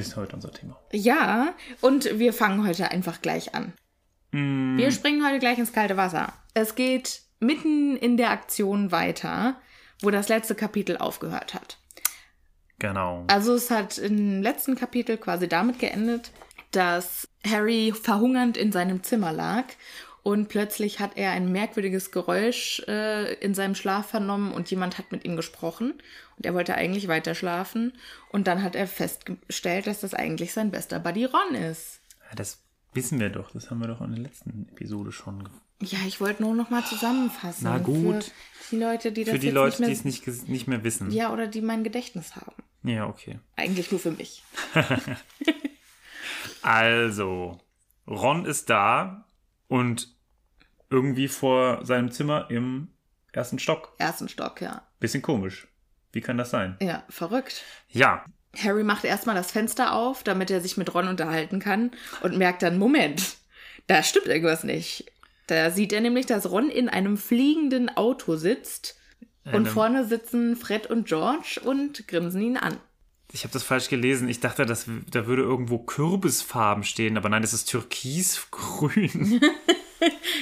ist heute unser Thema. Ja, und wir fangen heute einfach gleich an. Wir springen heute gleich ins kalte Wasser. Es geht mitten in der Aktion weiter, wo das letzte Kapitel aufgehört hat. Genau. Also es hat im letzten Kapitel quasi damit geendet, dass Harry verhungernd in seinem Zimmer lag und plötzlich hat er ein merkwürdiges Geräusch äh, in seinem Schlaf vernommen und jemand hat mit ihm gesprochen und er wollte eigentlich weiter schlafen und dann hat er festgestellt, dass das eigentlich sein bester Buddy Ron ist. Ja, das wissen wir doch. Das haben wir doch in der letzten Episode schon. Ja, ich wollte nur noch mal zusammenfassen. Na gut. Für die Leute, die das Für die Leute, die nicht es mehr, nicht, nicht mehr wissen. Ja, oder die mein Gedächtnis haben. ja, okay. Eigentlich nur für mich. Also, Ron ist da und irgendwie vor seinem Zimmer im ersten Stock. Ersten Stock, ja. Bisschen komisch. Wie kann das sein? Ja, verrückt. Ja, Harry macht erstmal das Fenster auf, damit er sich mit Ron unterhalten kann und merkt dann, Moment, da stimmt irgendwas nicht. Da sieht er nämlich, dass Ron in einem fliegenden Auto sitzt und Einem- vorne sitzen Fred und George und grinsen ihn an. ich habe das falsch gelesen. Ich dachte, dass, da würde irgendwo Kürbisfarben stehen, aber nein, das ist türkisgrün.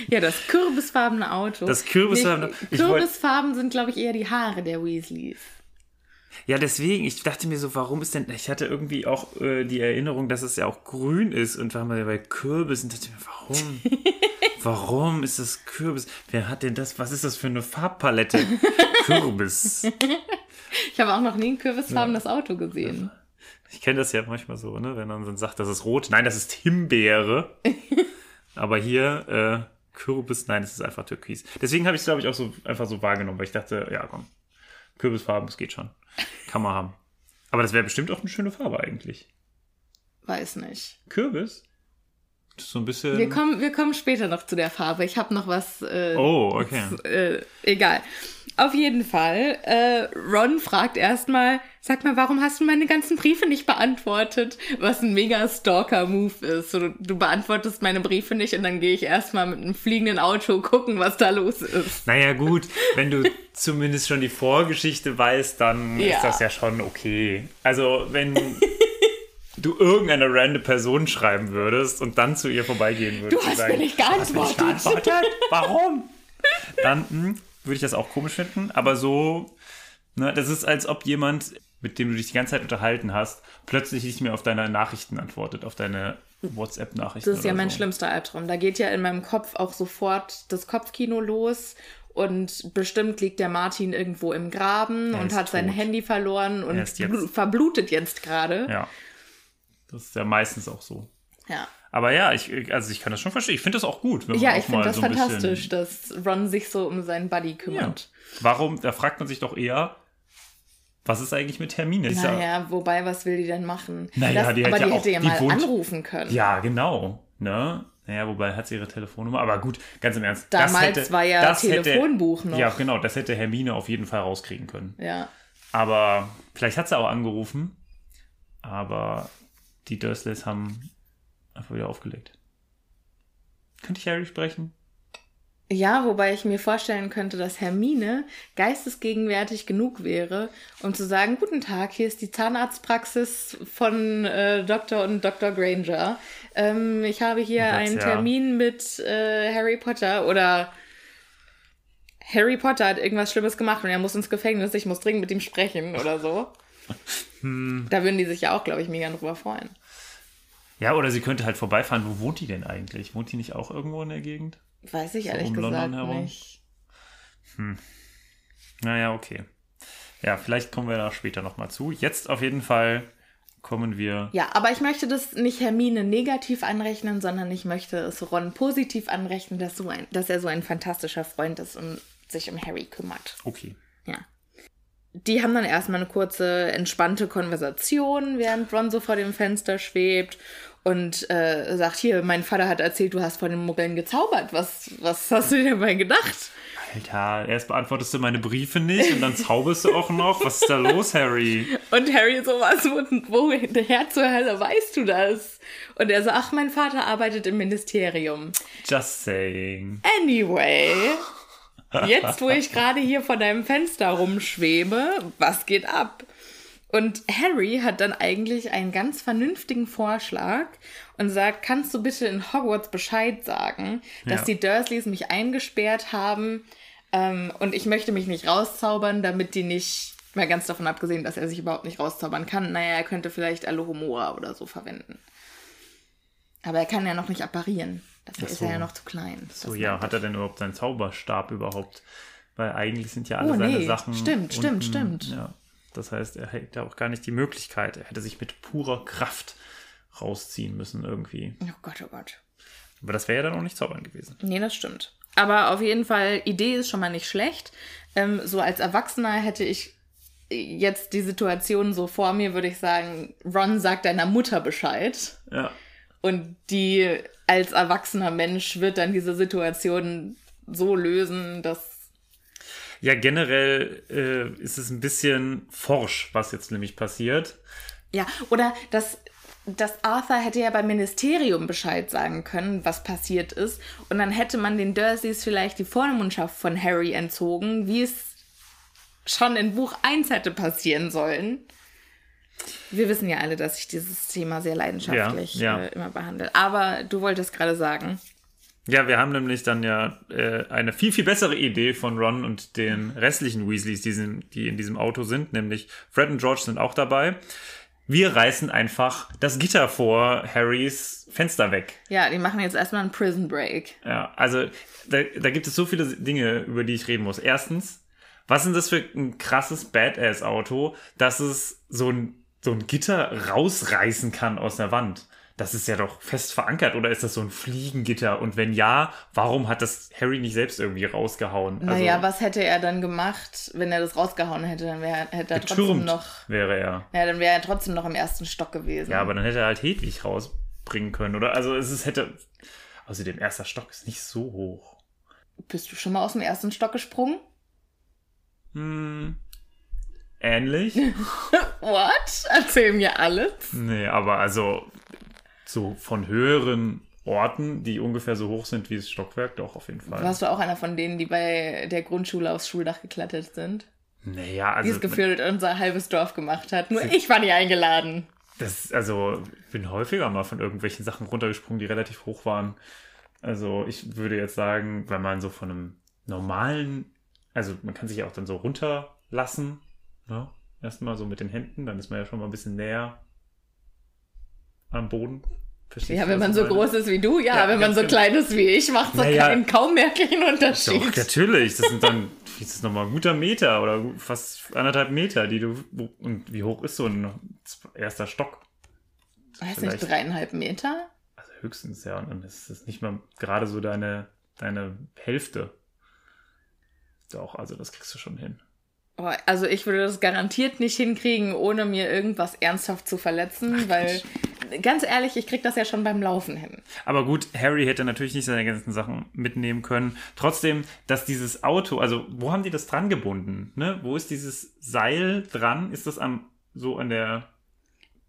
Ja, das kürbisfarbene Auto. Das kürbisfarbene- wollt- Kürbisfarben sind, glaube ich, eher die Haare der Weasleys. ja, deswegen, ich dachte mir so, warum ist denn, ich hatte irgendwie auch äh, die Erinnerung, dass es ja auch grün ist und war mal bei Kürbis und dachte mir, warum? Warum ist das Kürbis? Wer hat denn das? Was ist das für eine Farbpalette? Kürbis. Ich habe auch noch nie ein kürbisfarbenes Auto gesehen. Ich kenne das ja manchmal so, ne? wenn man dann sagt, das ist rot. Nein, das ist Himbeere. Aber hier äh, Kürbis, nein, es ist einfach Türkis. Deswegen habe ich es, glaube ich, auch so einfach so wahrgenommen, weil ich dachte, ja, komm, Kürbisfarben, das geht schon. Kann man haben. Aber das wäre bestimmt auch eine schöne Farbe eigentlich. Weiß nicht. Kürbis? Das ist so ein bisschen. Wir kommen, wir kommen später noch zu der Farbe. Ich habe noch was. Äh, oh, okay. äh, egal. Auf jeden Fall. Äh, Ron fragt erstmal, sag mal, warum hast du meine ganzen Briefe nicht beantwortet? Was ein mega Stalker-Move ist. So, du beantwortest meine Briefe nicht und dann gehe ich erstmal mit einem fliegenden Auto gucken, was da los ist. Naja, gut, wenn du zumindest schon die Vorgeschichte weißt, dann Ja. ist das ja schon okay. Also, wenn du irgendeine random Person schreiben würdest und dann zu ihr vorbeigehen würdest. Du hast sagen, mir nicht "Du hast mir geantwortet." nicht geantwortet? Warum? Dann hm, würde ich das auch komisch finden, aber so, ne, das ist, als ob jemand, mit dem du dich die ganze Zeit unterhalten hast, plötzlich nicht mehr auf deine Nachrichten antwortet, auf deine WhatsApp-Nachrichten. Das ist ja mein so. schlimmster Albtraum. Da geht ja in meinem Kopf auch sofort das Kopfkino los. Und bestimmt liegt der Martin irgendwo im Graben Er und hat sein tot. Handy verloren und jetzt- blu- verblutet jetzt gerade. Ja. Das ist ja meistens auch so. Ja. Aber ja, ich, also ich kann das schon verstehen. Ich finde das auch gut. Wenn man Ja, auch ich finde das so fantastisch, dass Ron sich so um seinen Buddy ja. kümmert. Warum, da fragt man sich doch eher, was ist eigentlich mit Hermine? Ja- Naja, wobei, was will die denn machen? Naja, das, die hat aber ja die auch- hätte ja mal wohnt- anrufen können. Ja, genau. Ne? Naja, wobei hat sie ihre Telefonnummer. Aber gut, ganz im Ernst. Damals hätte, war ja das Telefonbuch hätte, noch. Ja, genau. Das hätte Hermine auf jeden Fall rauskriegen können. ja. Aber vielleicht hat sie auch angerufen. Aber die Dursleys haben einfach wieder aufgelegt. Könnte ich Harry sprechen? Ja, wobei ich mir vorstellen könnte, dass Hermine geistesgegenwärtig genug wäre, um zu sagen, guten Tag, hier ist die Zahnarztpraxis von äh, Dr. und Dr. Granger. Ähm, ich habe hier Oh Gott, einen ja. Termin mit äh, Harry Potter oder Harry Potter hat irgendwas Schlimmes gemacht und er muss ins Gefängnis, ich muss dringend mit ihm sprechen oder so. Hm. Da würden die sich ja auch, glaube ich, mega drüber freuen. Ja, oder sie könnte halt vorbeifahren. Wo wohnt die denn eigentlich? Wohnt die nicht auch irgendwo in der Gegend? Weiß ich ehrlich um gesagt London herum? nicht. Naja, okay. Ja, vielleicht kommen wir da später nochmal zu. Jetzt auf jeden Fall kommen wir. Ja, aber ich möchte das nicht Hermine negativ anrechnen, sondern ich möchte es Ron positiv anrechnen, dass, so ein, dass er so ein fantastischer Freund ist und sich um Harry kümmert. Okay. Ja. Die haben dann erstmal eine kurze, entspannte Konversation, während Ron so vor dem Fenster schwebt und äh, sagt, hier, mein Vater hat erzählt, du hast vor den Muggeln gezaubert. Was, was hast du dir dabei gedacht? Alter, erst beantwortest du meine Briefe nicht und dann zauberst du auch noch. Was ist da los, Harry? Und Harry so, was, wo, woher zur Hölle weißt du das? Und er so, ach, mein Vater arbeitet im Ministerium. Just saying. Anyway, jetzt wo ich gerade hier vor deinem Fenster rumschwebe, was geht ab? Und Harry hat dann eigentlich einen ganz vernünftigen Vorschlag und sagt, kannst du bitte in Hogwarts Bescheid sagen, dass Ja. die Dursleys mich eingesperrt haben ähm, und ich möchte mich nicht rauszaubern, damit die nicht, mal ganz davon abgesehen, dass er sich überhaupt nicht rauszaubern kann, naja, er könnte vielleicht Alohomora oder so verwenden. Aber er kann ja noch nicht apparieren. Dafür Ach ist so. er ja noch zu klein. So, ja, hat er denn überhaupt seinen Zauberstab überhaupt? Weil eigentlich sind ja alle Oh, seine nee. Sachen. Stimmt, stimmt, stimmt. Ja. Das heißt, er hätte auch gar nicht die Möglichkeit. Er hätte sich mit purer Kraft rausziehen müssen irgendwie. Oh Gott, oh Gott. Aber das wäre ja dann auch nicht zaubern gewesen. Nee, das stimmt. Aber auf jeden Fall, Idee ist schon mal nicht schlecht. Ähm, so als Erwachsener hätte ich jetzt die Situation so vor mir, würde ich sagen, Ron sagt deiner Mutter Bescheid. Ja. Und die als erwachsener Mensch wird dann diese Situation so lösen, dass. Ja, generell äh, ist es ein bisschen forsch, was jetzt nämlich passiert. Ja, oder dass, dass Arthur hätte ja beim Ministerium Bescheid sagen können, was passiert ist. Und dann hätte man den Dursleys vielleicht die Vormundschaft von Harry entzogen, wie es schon in Buch 1 hätte passieren sollen. Wir wissen ja alle, dass ich dieses Thema sehr leidenschaftlich Ja, ja. Äh, immer behandle. Aber du wolltest gerade sagen. Ja, wir haben nämlich dann ja äh, eine viel, viel bessere Idee von Ron und den restlichen Weasleys, die, sind, die in diesem Auto sind, nämlich Fred und George sind auch dabei. Wir reißen einfach das Gitter vor Harrys Fenster weg. Ja, die machen jetzt erstmal einen Prison Break. Ja, also da, da gibt es so viele Dinge, über die ich reden muss. Erstens, was ist das für ein krasses Badass-Auto, dass es so ein, so ein Gitter rausreißen kann aus der Wand? Das ist ja doch fest verankert oder ist das so ein Fliegengitter? Und wenn ja, warum hat das Harry nicht selbst irgendwie rausgehauen? Also, naja, was hätte er dann gemacht, wenn er das rausgehauen hätte? Dann wäre hätte er trotzdem noch. wäre er. Ja, dann wäre er trotzdem noch im ersten Stock gewesen. Ja, aber dann hätte er halt Hedwig rausbringen können, oder? Also es ist, hätte. Außerdem, erster Stock ist nicht so hoch. Bist du schon mal aus dem ersten Stock gesprungen? Ähnlich. What? Erzähl mir alles. Nee, aber also so von höheren Orten, die ungefähr so hoch sind wie das Stockwerk, doch auf jeden Fall. Warst du auch einer von denen, die bei der Grundschule aufs Schuldach geklettert sind? Naja, Die also es gefühlt unser halbes Dorf gemacht hat. Nur ich war nie eingeladen. das, also ich bin häufiger mal von irgendwelchen Sachen runtergesprungen, die relativ hoch waren. Also ich würde jetzt sagen, wenn man so von einem normalen, also man kann sich ja auch dann so runterlassen, ne? Erstmal so mit den Händen, dann ist man ja schon mal ein bisschen näher am Boden. Verstehst Ja, wenn man so meine? groß ist wie du, ja, Ja, wenn man so genau. klein ist wie ich, macht so Naja. keinen kaum merklichen Unterschied. Doch, natürlich. Das sind dann, das ist nochmal ein guter Meter oder fast anderthalb Meter, die du, und wie hoch ist so ein erster Stock? Weiß nicht, dreieinhalb Meter? Also höchstens, ja, und dann ist es nicht mal gerade so deine, deine Hälfte. Doch, also das kriegst du schon hin. Also ich würde das garantiert nicht hinkriegen, ohne mir irgendwas ernsthaft zu verletzen, weil ganz ehrlich, ich krieg das ja schon beim Laufen hin. Aber gut, Harry hätte natürlich nicht seine ganzen Sachen mitnehmen können. Trotzdem, dass dieses Auto, also wo haben die das dran gebunden? Ne? Wo ist dieses Seil dran? Ist das am so an der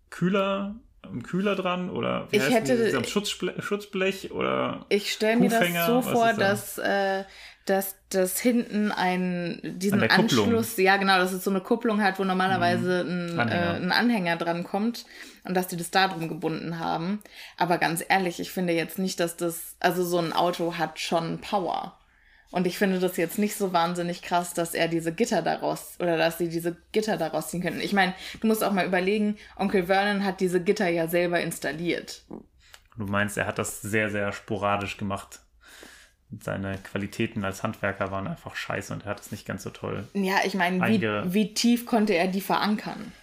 Kühler, am Kühler dran oder wie Ich hätte- dieses, am Schutzblech, Schutzblech oder Ich stelle mir das so vor, da? dass, äh, dass das hinten ein, diesen An. Anschluss, ja genau, dass es so eine Kupplung hat, wo normalerweise ein, Mhm. Anhänger. Äh, ein Anhänger dran kommt und dass die das da drum gebunden haben. Aber ganz ehrlich, ich finde jetzt nicht, dass das, also so ein Auto hat schon Power. Und ich finde das jetzt nicht so wahnsinnig krass, dass er diese Gitter daraus, oder dass sie diese Gitter daraus ziehen könnten. Ich meine, du musst auch mal überlegen, Onkel Vernon hat diese Gitter ja selber installiert. Du meinst, er hat das sehr, sehr sporadisch gemacht. Seine Qualitäten als Handwerker waren einfach scheiße und er hat es nicht ganz so toll. Ja, ich meine, wie, wie tief konnte er die verankern?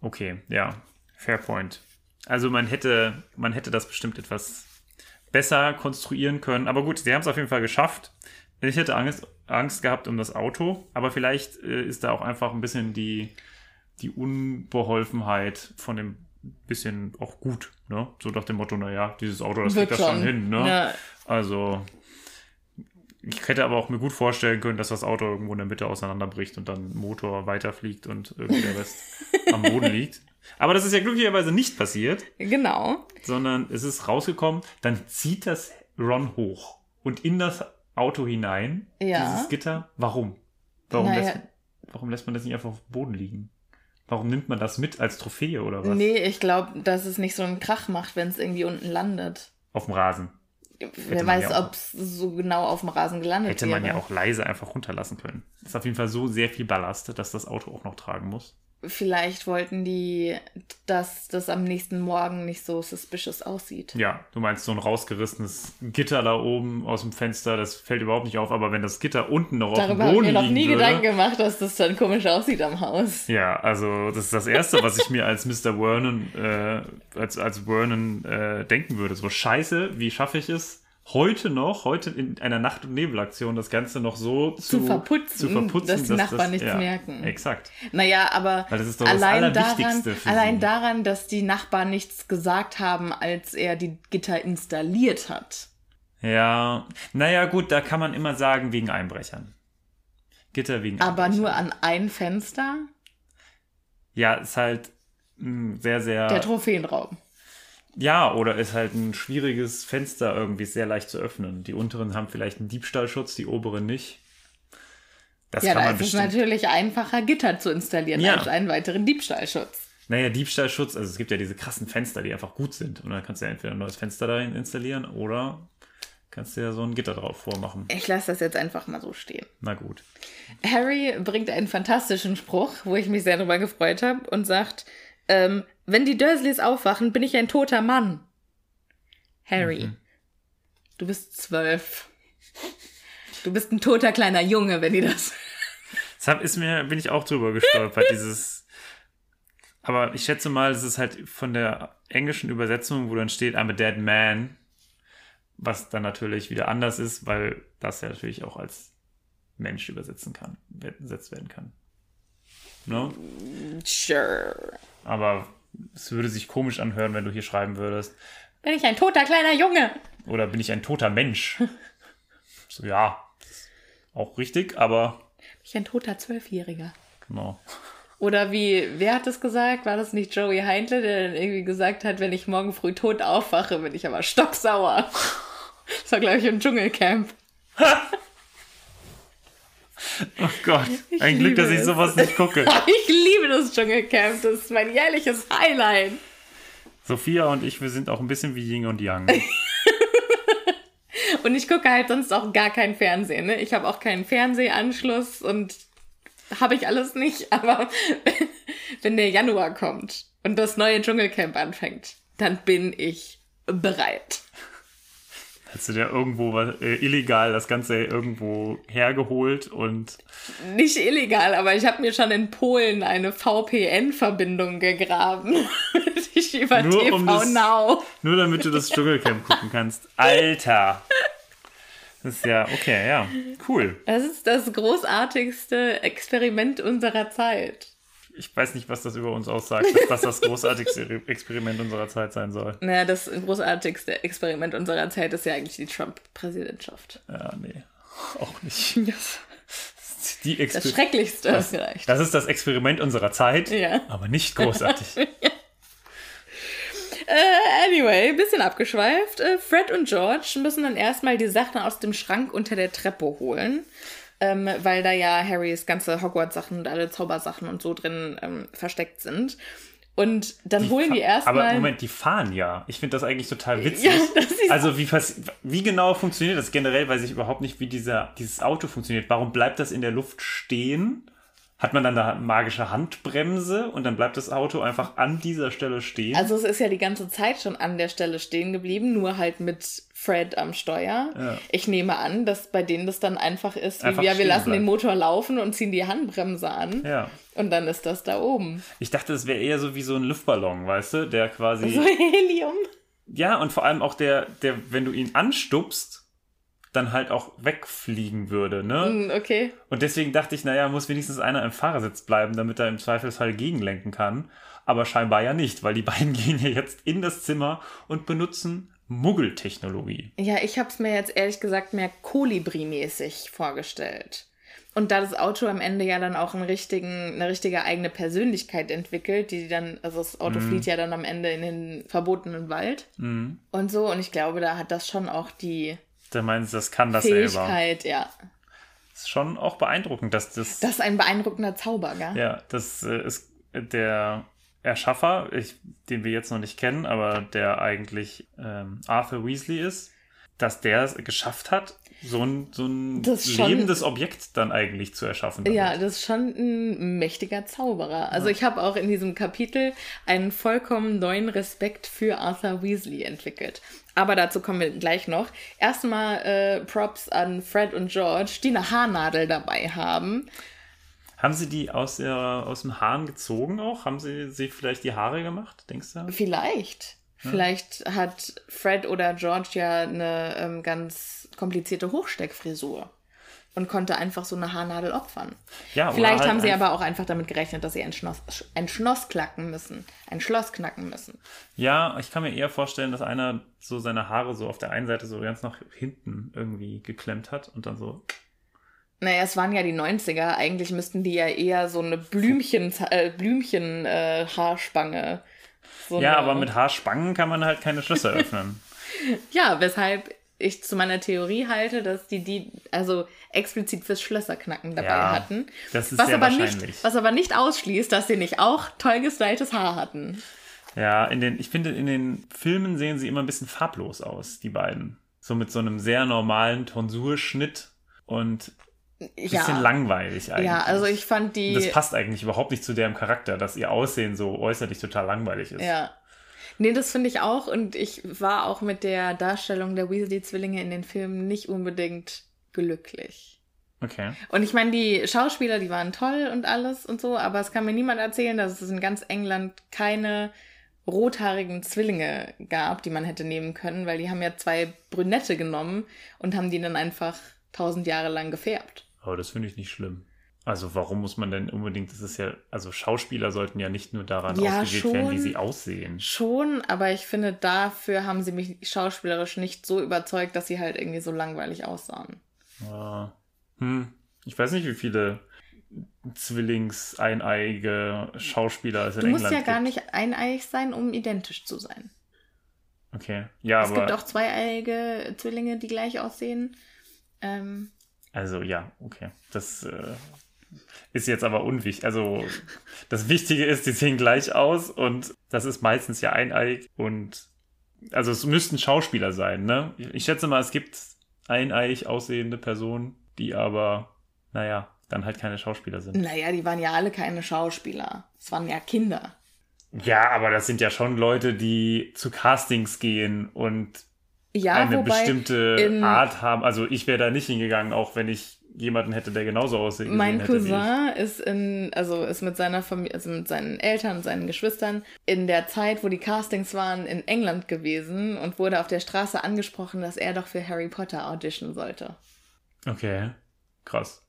Okay, ja, fair point. Also man hätte, man hätte das bestimmt etwas besser konstruieren können. Aber gut, sie haben es auf jeden Fall geschafft. Ich hätte Angst, Angst gehabt um das Auto, aber vielleicht äh, ist da auch einfach ein bisschen die, die Unbeholfenheit von dem bisschen auch gut. Ne? So nach dem Motto, naja, dieses Auto, das kriegt das schon schon. hin. Ne? Ja. Also ich hätte aber auch mir gut vorstellen können, dass das Auto irgendwo in der Mitte auseinanderbricht und dann Motor weiterfliegt und irgendwie der Rest am Boden liegt. Aber das ist ja glücklicherweise nicht passiert, Genau. sondern es ist rausgekommen, dann zieht das Ron hoch und in das Auto hinein, Ja. dieses Gitter. Warum? Warum, Naja. lässt, warum lässt man das nicht einfach auf dem Boden liegen? Warum nimmt man das mit als Trophäe oder was? Nee, ich glaube, dass es nicht so einen Krach macht, wenn es irgendwie unten landet. Auf dem Rasen. Wer man weiß, ja ob es so genau auf dem Rasen gelandet Hätte man wäre. ja auch leise einfach runterlassen können. Ist auf jeden Fall so sehr viel Ballast, dass das Auto auch noch tragen muss. Vielleicht wollten die, dass das am nächsten Morgen nicht so suspicious aussieht. Ja, du meinst so ein rausgerissenes Gitter da oben aus dem Fenster, das fällt überhaupt nicht auf, aber wenn das Gitter unten noch auf Darüber dem habe ich Boden mir noch nie würde, Gedanken gemacht, dass das dann komisch aussieht am Haus. Ja, also das ist das Erste, was ich mir als Mr. Vernon, äh, als, als Vernon äh, denken würde. So scheiße, wie schaffe ich es, heute noch, heute in einer Nacht- und Nebelaktion das Ganze noch so zu, verputzen, zu verputzen dass die Nachbarn nichts merken. Exakt. Naja, aber Weil das ist doch das allein, daran, allein daran, dass die Nachbarn nichts gesagt haben, als er die Gitter installiert hat. Ja, naja, gut, da kann man immer sagen, wegen Einbrechern. Gitter wegen Aber Einbrechern. nur an ein Fenster? Ja, ist halt mh, sehr, sehr. Der Trophäenraum. Ja, oder ist halt ein schwieriges Fenster irgendwie sehr leicht zu öffnen. Die unteren haben vielleicht einen Diebstahlschutz, die oberen nicht. Das Ja, kann da man ist es bestimmt. natürlich einfacher, Gitter zu installieren Ja. als einen weiteren Diebstahlschutz. Naja, Diebstahlschutz, also es gibt ja diese krassen Fenster, die einfach gut sind. Und dann kannst du ja entweder ein neues Fenster dahin installieren oder kannst du ja so ein Gitter drauf vormachen. Ich lasse das jetzt einfach mal so stehen. Na gut. Harry bringt einen fantastischen Spruch, wo ich mich sehr darüber gefreut habe, und sagt, ähm, wenn die Dursleys aufwachen, bin ich ein toter Mann. Harry, du bist zwölf. Du bist ein toter kleiner Junge, wenn die das... Hab, ist mir, bin ich auch drüber gestolpert, dieses. Aber ich schätze mal, es ist halt von der englischen Übersetzung, wo dann steht, I'm a dead man, was dann natürlich wieder anders ist, weil das ja natürlich auch als Mensch übersetzen kann, übersetzt werden kann. Ne? Sure. Aber es würde sich komisch anhören, wenn du hier schreiben würdest, Bin ich ein toter kleiner Junge? oder bin ich ein toter Mensch? So, ja, auch richtig, aber Bin ich ein toter Zwölfjähriger? genau. Oder wie, wer hat das gesagt? War das nicht Joey Heindle, der dann irgendwie gesagt hat, wenn ich morgen früh tot aufwache, bin ich aber stocksauer. Das war, glaube ich, im Dschungelcamp. Oh Gott, ein Glück, dass ich sowas nicht gucke. Ich liebe das Dschungelcamp, das ist mein jährliches Highlight. Sophia und ich, wir sind auch ein bisschen wie Yin und Yang. Und ich gucke halt sonst auch gar kein Fernsehen. Ne? Ich habe auch keinen Fernsehanschluss und habe ich alles nicht. Aber wenn der Januar kommt und das neue Dschungelcamp anfängt, dann bin ich bereit. Hast du dir irgendwo was, äh, illegal das Ganze irgendwo hergeholt und Nicht illegal, aber ich habe mir schon in Polen eine VPN-Verbindung gegraben. ich über Nur TV um das- Now. nur damit du das Dschungelcamp gucken kannst. Alter! Das ist ja, okay, ja. Cool. Das ist das großartigste Experiment unserer Zeit. Ich weiß nicht, was das über uns aussagt, dass das das großartigste Experiment unserer Zeit sein soll. Naja, das großartigste Experiment unserer Zeit ist ja eigentlich die Trump-Präsidentschaft. Ja, nee. Auch nicht. Yes. Die Das Schrecklichste das, vielleicht. das ist das Experiment unserer Zeit, Ja. aber nicht großartig. Äh, anyway, bisschen abgeschweift. Äh, Fred und George müssen dann erstmal die Sachen aus dem Schrank unter der Treppe holen. Ähm, weil da ja Harrys ganze Hogwarts-Sachen und alle Zaubersachen und so drin ähm, versteckt sind. Und dann holen die erstmal. Aber Moment, die fahren ja. Ich finde das eigentlich total witzig. Ja, also wie, wie genau funktioniert das generell? Weiß ich überhaupt nicht, wie dieser, dieses Auto funktioniert. Warum bleibt das in der Luft stehen? Hat man dann eine magische Handbremse und dann bleibt das Auto einfach an dieser Stelle stehen? Also es ist ja die ganze Zeit schon an der Stelle stehen geblieben, nur halt mit Fred am Steuer. Ja. Ich nehme an, dass bei denen das dann einfach ist, wie Einfach ja, wir lassen den bleibt. Motor laufen und ziehen die Handbremse an. ja. Und dann ist das da oben. Ich dachte, es wäre eher so wie so ein Luftballon, weißt du, der quasi. So Helium. Ja, und vor allem auch der, der, wenn du ihn anstupst, dann halt auch wegfliegen würde, ne? Hm, Okay. Und deswegen dachte ich, naja, muss wenigstens einer im Fahrersitz bleiben, damit er im Zweifelsfall gegenlenken kann. Aber scheinbar ja nicht, weil die beiden gehen ja jetzt in das Zimmer und benutzen Muggeltechnologie. Ja, ich habe es mir jetzt ehrlich gesagt mehr Kolibri-mäßig vorgestellt. Und da das Auto am Ende ja dann auch einen richtigen, eine richtige eigene Persönlichkeit entwickelt, die dann, also das Auto Mhm. flieht ja dann am Ende in den verbotenen Wald und so. Und ich glaube, da hat das schon auch die Da meinst du, das kann das selber. Fähigkeit, ja. ist schon auch beeindruckend, dass das. Das ist ein beeindruckender Zauber, gell? ja, das äh, ist der Erschaffer, ich, den wir jetzt noch nicht kennen, aber der eigentlich ähm, Arthur Weasley ist, dass der es geschafft hat, so ein, so ein schon- lebendes Objekt dann eigentlich zu erschaffen. damit. Ja, das ist schon ein mächtiger Zauberer. Also ich habe auch in diesem Kapitel einen vollkommen neuen Respekt für Arthur Weasley entwickelt. Aber dazu kommen wir gleich noch. Erstmal äh, Props an Fred und George, die eine Haarnadel dabei haben. Haben sie die aus, der, aus dem Haaren gezogen auch? Haben sie sich vielleicht die Haare gemacht, denkst du? Vielleicht. Vielleicht hat Fred oder George ja eine ähm, ganz komplizierte Hochsteckfrisur und konnte einfach so eine Haarnadel opfern. Ja, Vielleicht halt haben sie aber auch einfach damit gerechnet, dass sie ein Schloss, ein Schloss klacken müssen. Ein Schloss knacken müssen. Ja, ich kann mir eher vorstellen, dass einer so seine Haare so auf der einen Seite so ganz nach hinten irgendwie geklemmt hat und dann so. Naja, es waren ja die 90er. Eigentlich müssten die ja eher so eine Blümchen, äh, Blümchen äh, Haarspange. So Ja, aber mit Haarspangen kann man halt keine Schlösser öffnen. Ja, weshalb ich zu meiner Theorie halte, dass die die also explizit fürs Schlösserknacken dabei Ja, hatten. das ist was sehr aber nicht, was aber nicht ausschließt, dass sie nicht auch toll gestyltes Haar hatten. Ja, in den, ich finde, in den Filmen sehen sie immer ein bisschen farblos aus, die beiden. So mit so einem sehr normalen Tonsurschnitt und ein bisschen langweilig eigentlich. ja, also ich fand die das passt eigentlich überhaupt nicht zu deren Charakter, dass ihr Aussehen so äußerlich total langweilig ist. Ja. Nee, das finde ich auch. Und ich war auch mit der Darstellung der Weasley-Zwillinge in den Filmen nicht unbedingt glücklich. Okay. Und ich meine, die Schauspieler, die waren toll und alles und so, aber es kann mir niemand erzählen, dass es in ganz England keine rothaarigen Zwillinge gab, die man hätte nehmen können, weil die haben ja zwei Brünette genommen und haben die dann einfach tausend Jahre lang gefärbt. Aber das finde ich nicht schlimm. Also warum muss man denn unbedingt, das ist ja, also Schauspieler sollten ja nicht nur daran Ja, ausgewählt werden, wie schon. sie aussehen. Schon, aber ich finde, dafür haben sie mich schauspielerisch nicht so überzeugt, dass sie halt irgendwie so langweilig aussahen. Ja. Hm. Ich weiß nicht, wie viele zwillingseineige Schauspieler es in Du musst England ja gar gibt. nicht eineiig sein, um identisch zu sein. Okay. Ja, Es aber. gibt auch zweieiige Zwillinge, die gleich aussehen. Ähm, Also ja, okay. Das äh, ist jetzt aber unwichtig. Also das Wichtige ist, die sehen gleich aus und das ist meistens ja eineig und also es müssten Schauspieler sein, ne? Ich schätze mal, es gibt eineig aussehende Personen, die aber, naja, dann halt keine Schauspieler sind. naja, die waren ja alle keine Schauspieler. Es waren ja Kinder. Ja, aber das sind ja schon Leute, die zu Castings gehen und Ja, eine wobei bestimmte Art haben. Also ich wäre da nicht hingegangen, auch wenn ich jemanden hätte, der genauso aussehen Mein wie ich. Cousin ist in, also ist mit seiner Familie, also mit seinen Eltern und seinen Geschwistern in der Zeit, wo die Castings waren, in England gewesen und wurde auf der Straße angesprochen, dass er doch für Harry Potter auditionen sollte. Okay, krass.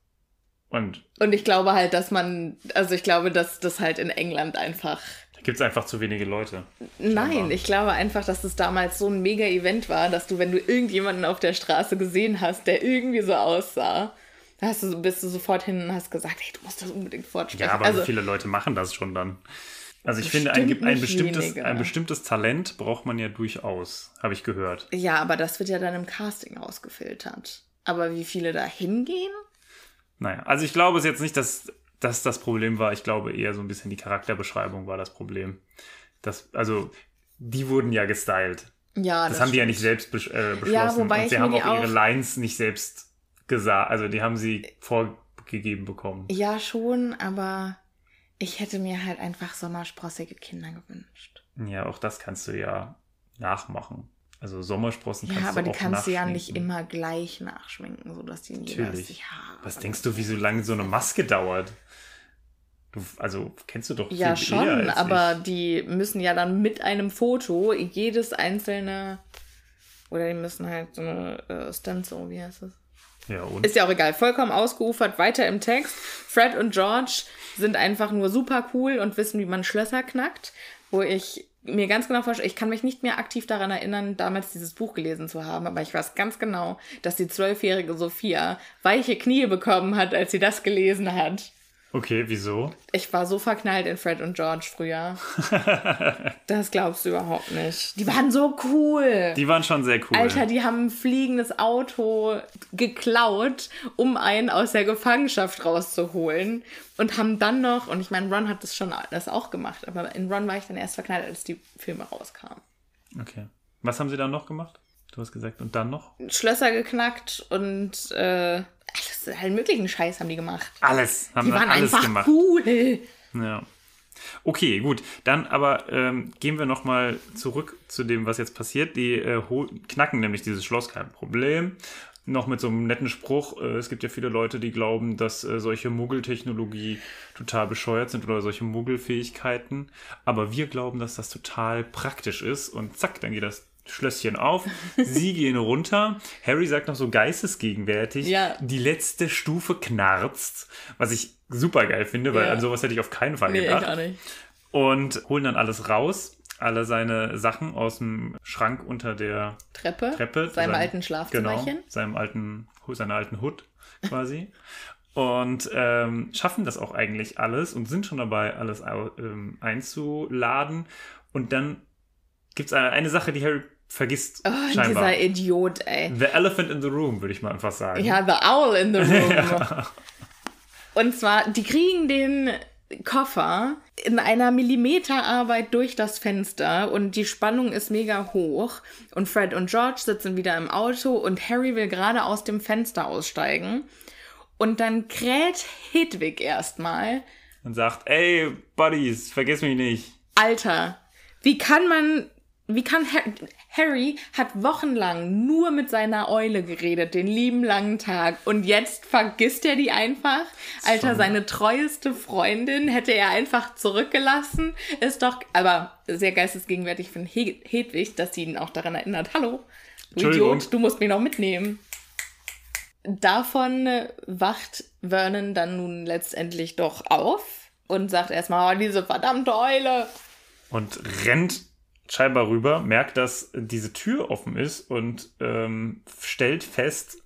Und Und ich glaube halt, dass man, also ich glaube, dass das halt in England einfach. Gibt es einfach zu wenige Leute. Nein, ich glaube einfach, dass es damals so ein mega Event war, dass du, wenn du irgendjemanden auf der Straße gesehen hast, der irgendwie so aussah, hast du, bist du sofort hin und hast gesagt, hey, du musst das unbedingt fortsprechen. Ja, aber also, wie viele Leute machen das schon dann? Also ich finde, ein, ein, bestimmtes, ein bestimmtes Talent braucht man ja durchaus, habe ich gehört. Ja, aber das wird ja dann im Casting rausgefiltert. Aber wie viele da hingehen? Naja, also ich glaube es jetzt nicht, dass das das Problem war. Ich glaube eher so ein bisschen die Charakterbeschreibung war das Problem. Das, also, die wurden ja gestylt. Ja, Das, haben die ja nicht selbst besch äh, beschlossen. Ja, wobei Und sie haben die auch ihre auch- Lines nicht selbst gesagt. Also die haben sie vorgegeben bekommen. Ja, schon, aber ich hätte mir halt einfach sommersprossige Kinder gewünscht. Ja, auch das kannst du ja nachmachen. Also Sommersprossen kannst Ja, aber du die kannst du ja nicht immer gleich nachschminken, sodass die jeweils Natürlich. Haare. Was denkst du, wie so lange so eine Maske dauert? Du, also kennst du doch Ja, schon, aber ich. die müssen ja dann mit einem Foto jedes einzelne. Oder die müssen halt so eine äh, Stencil, wie heißt das? Ja? Ist ja auch egal, vollkommen ausgeufert, weiter im Text. Fred und George sind einfach nur super cool und wissen, wie man Schlösser knackt, wo ich mir ganz genau vorstelle, ich kann mich nicht mehr aktiv daran erinnern, damals dieses Buch gelesen zu haben, aber ich weiß ganz genau, dass die zwölfjährige Sophia weiche Knie bekommen hat, als sie das gelesen hat. Okay, wieso? Ich war so verknallt in Fred und George früher. das glaubst du überhaupt nicht. Die waren so cool. Die waren schon sehr cool. Alter, die haben ein fliegendes Auto geklaut, um einen aus der Gefangenschaft rauszuholen. Und haben dann noch, und ich meine, Ron hat das schon alles auch gemacht, aber in Ron war ich dann erst verknallt, als die Filme rauskamen. Okay. Was haben sie dann noch gemacht? Du hast gesagt, und dann noch? Schlösser geknackt und äh, alles, allen möglichen Scheiß haben die gemacht. Alles. Haben Die waren alles einfach gemacht. cool. Ja. Okay, gut. Dann aber ähm, gehen wir nochmal zurück zu dem, was jetzt passiert. Die äh, knacken nämlich dieses Schloss, kein Problem. Noch mit so einem netten Spruch. Äh, es gibt ja viele Leute, die glauben, dass äh, solche Muggeltechnologie total bescheuert sind oder solche Muggelfähigkeiten. Aber wir glauben, dass das total praktisch ist. Und zack, dann geht das Schlösschen auf. Sie gehen runter. Harry sagt noch so geistesgegenwärtig, Ja. die letzte Stufe knarzt. Was ich super geil finde, weil Ja. an sowas hätte ich auf keinen Fall Nee, ich gedacht auch nicht. und holen dann alles raus, alle seine Sachen aus dem Schrank unter der Treppe. Treppe. Seinem Sein- alten Schlafzimmerchen. Genau, seinem alten, seiner alten Hut quasi. und ähm, schaffen das auch eigentlich alles und sind schon dabei, alles ähm, einzuladen. Und dann gibt es eine, eine Sache, die Harry vergisst, Oh, scheinbar. dieser Idiot, ey. The Elephant in the Room, würde ich mal einfach sagen. Ja, The Owl in the Room. Und zwar, die kriegen den Koffer in einer Millimeterarbeit durch das Fenster und die Spannung ist mega hoch. Und Fred und George sitzen wieder im Auto und Harry will gerade aus dem Fenster aussteigen. Und dann kräht Hedwig erstmal. Und sagt, ey, Buddies, vergiss mich nicht. Alter, wie kann man, wie kann Harry, Harry hat wochenlang nur mit seiner Eule geredet, den lieben langen Tag. Und jetzt vergisst er die einfach? Alter, seine treueste Freundin hätte er einfach zurückgelassen. Ist doch, aber sehr geistesgegenwärtig von He Hedwig, dass sie ihn auch daran erinnert. Hallo, du. Idiot, du musst mich noch mitnehmen. Davon äh, wacht Vernon dann nun letztendlich doch auf und sagt erstmal, oh, diese verdammte Eule. und rennt scheinbar rüber, merkt, dass diese Tür offen ist und ähm, stellt fest,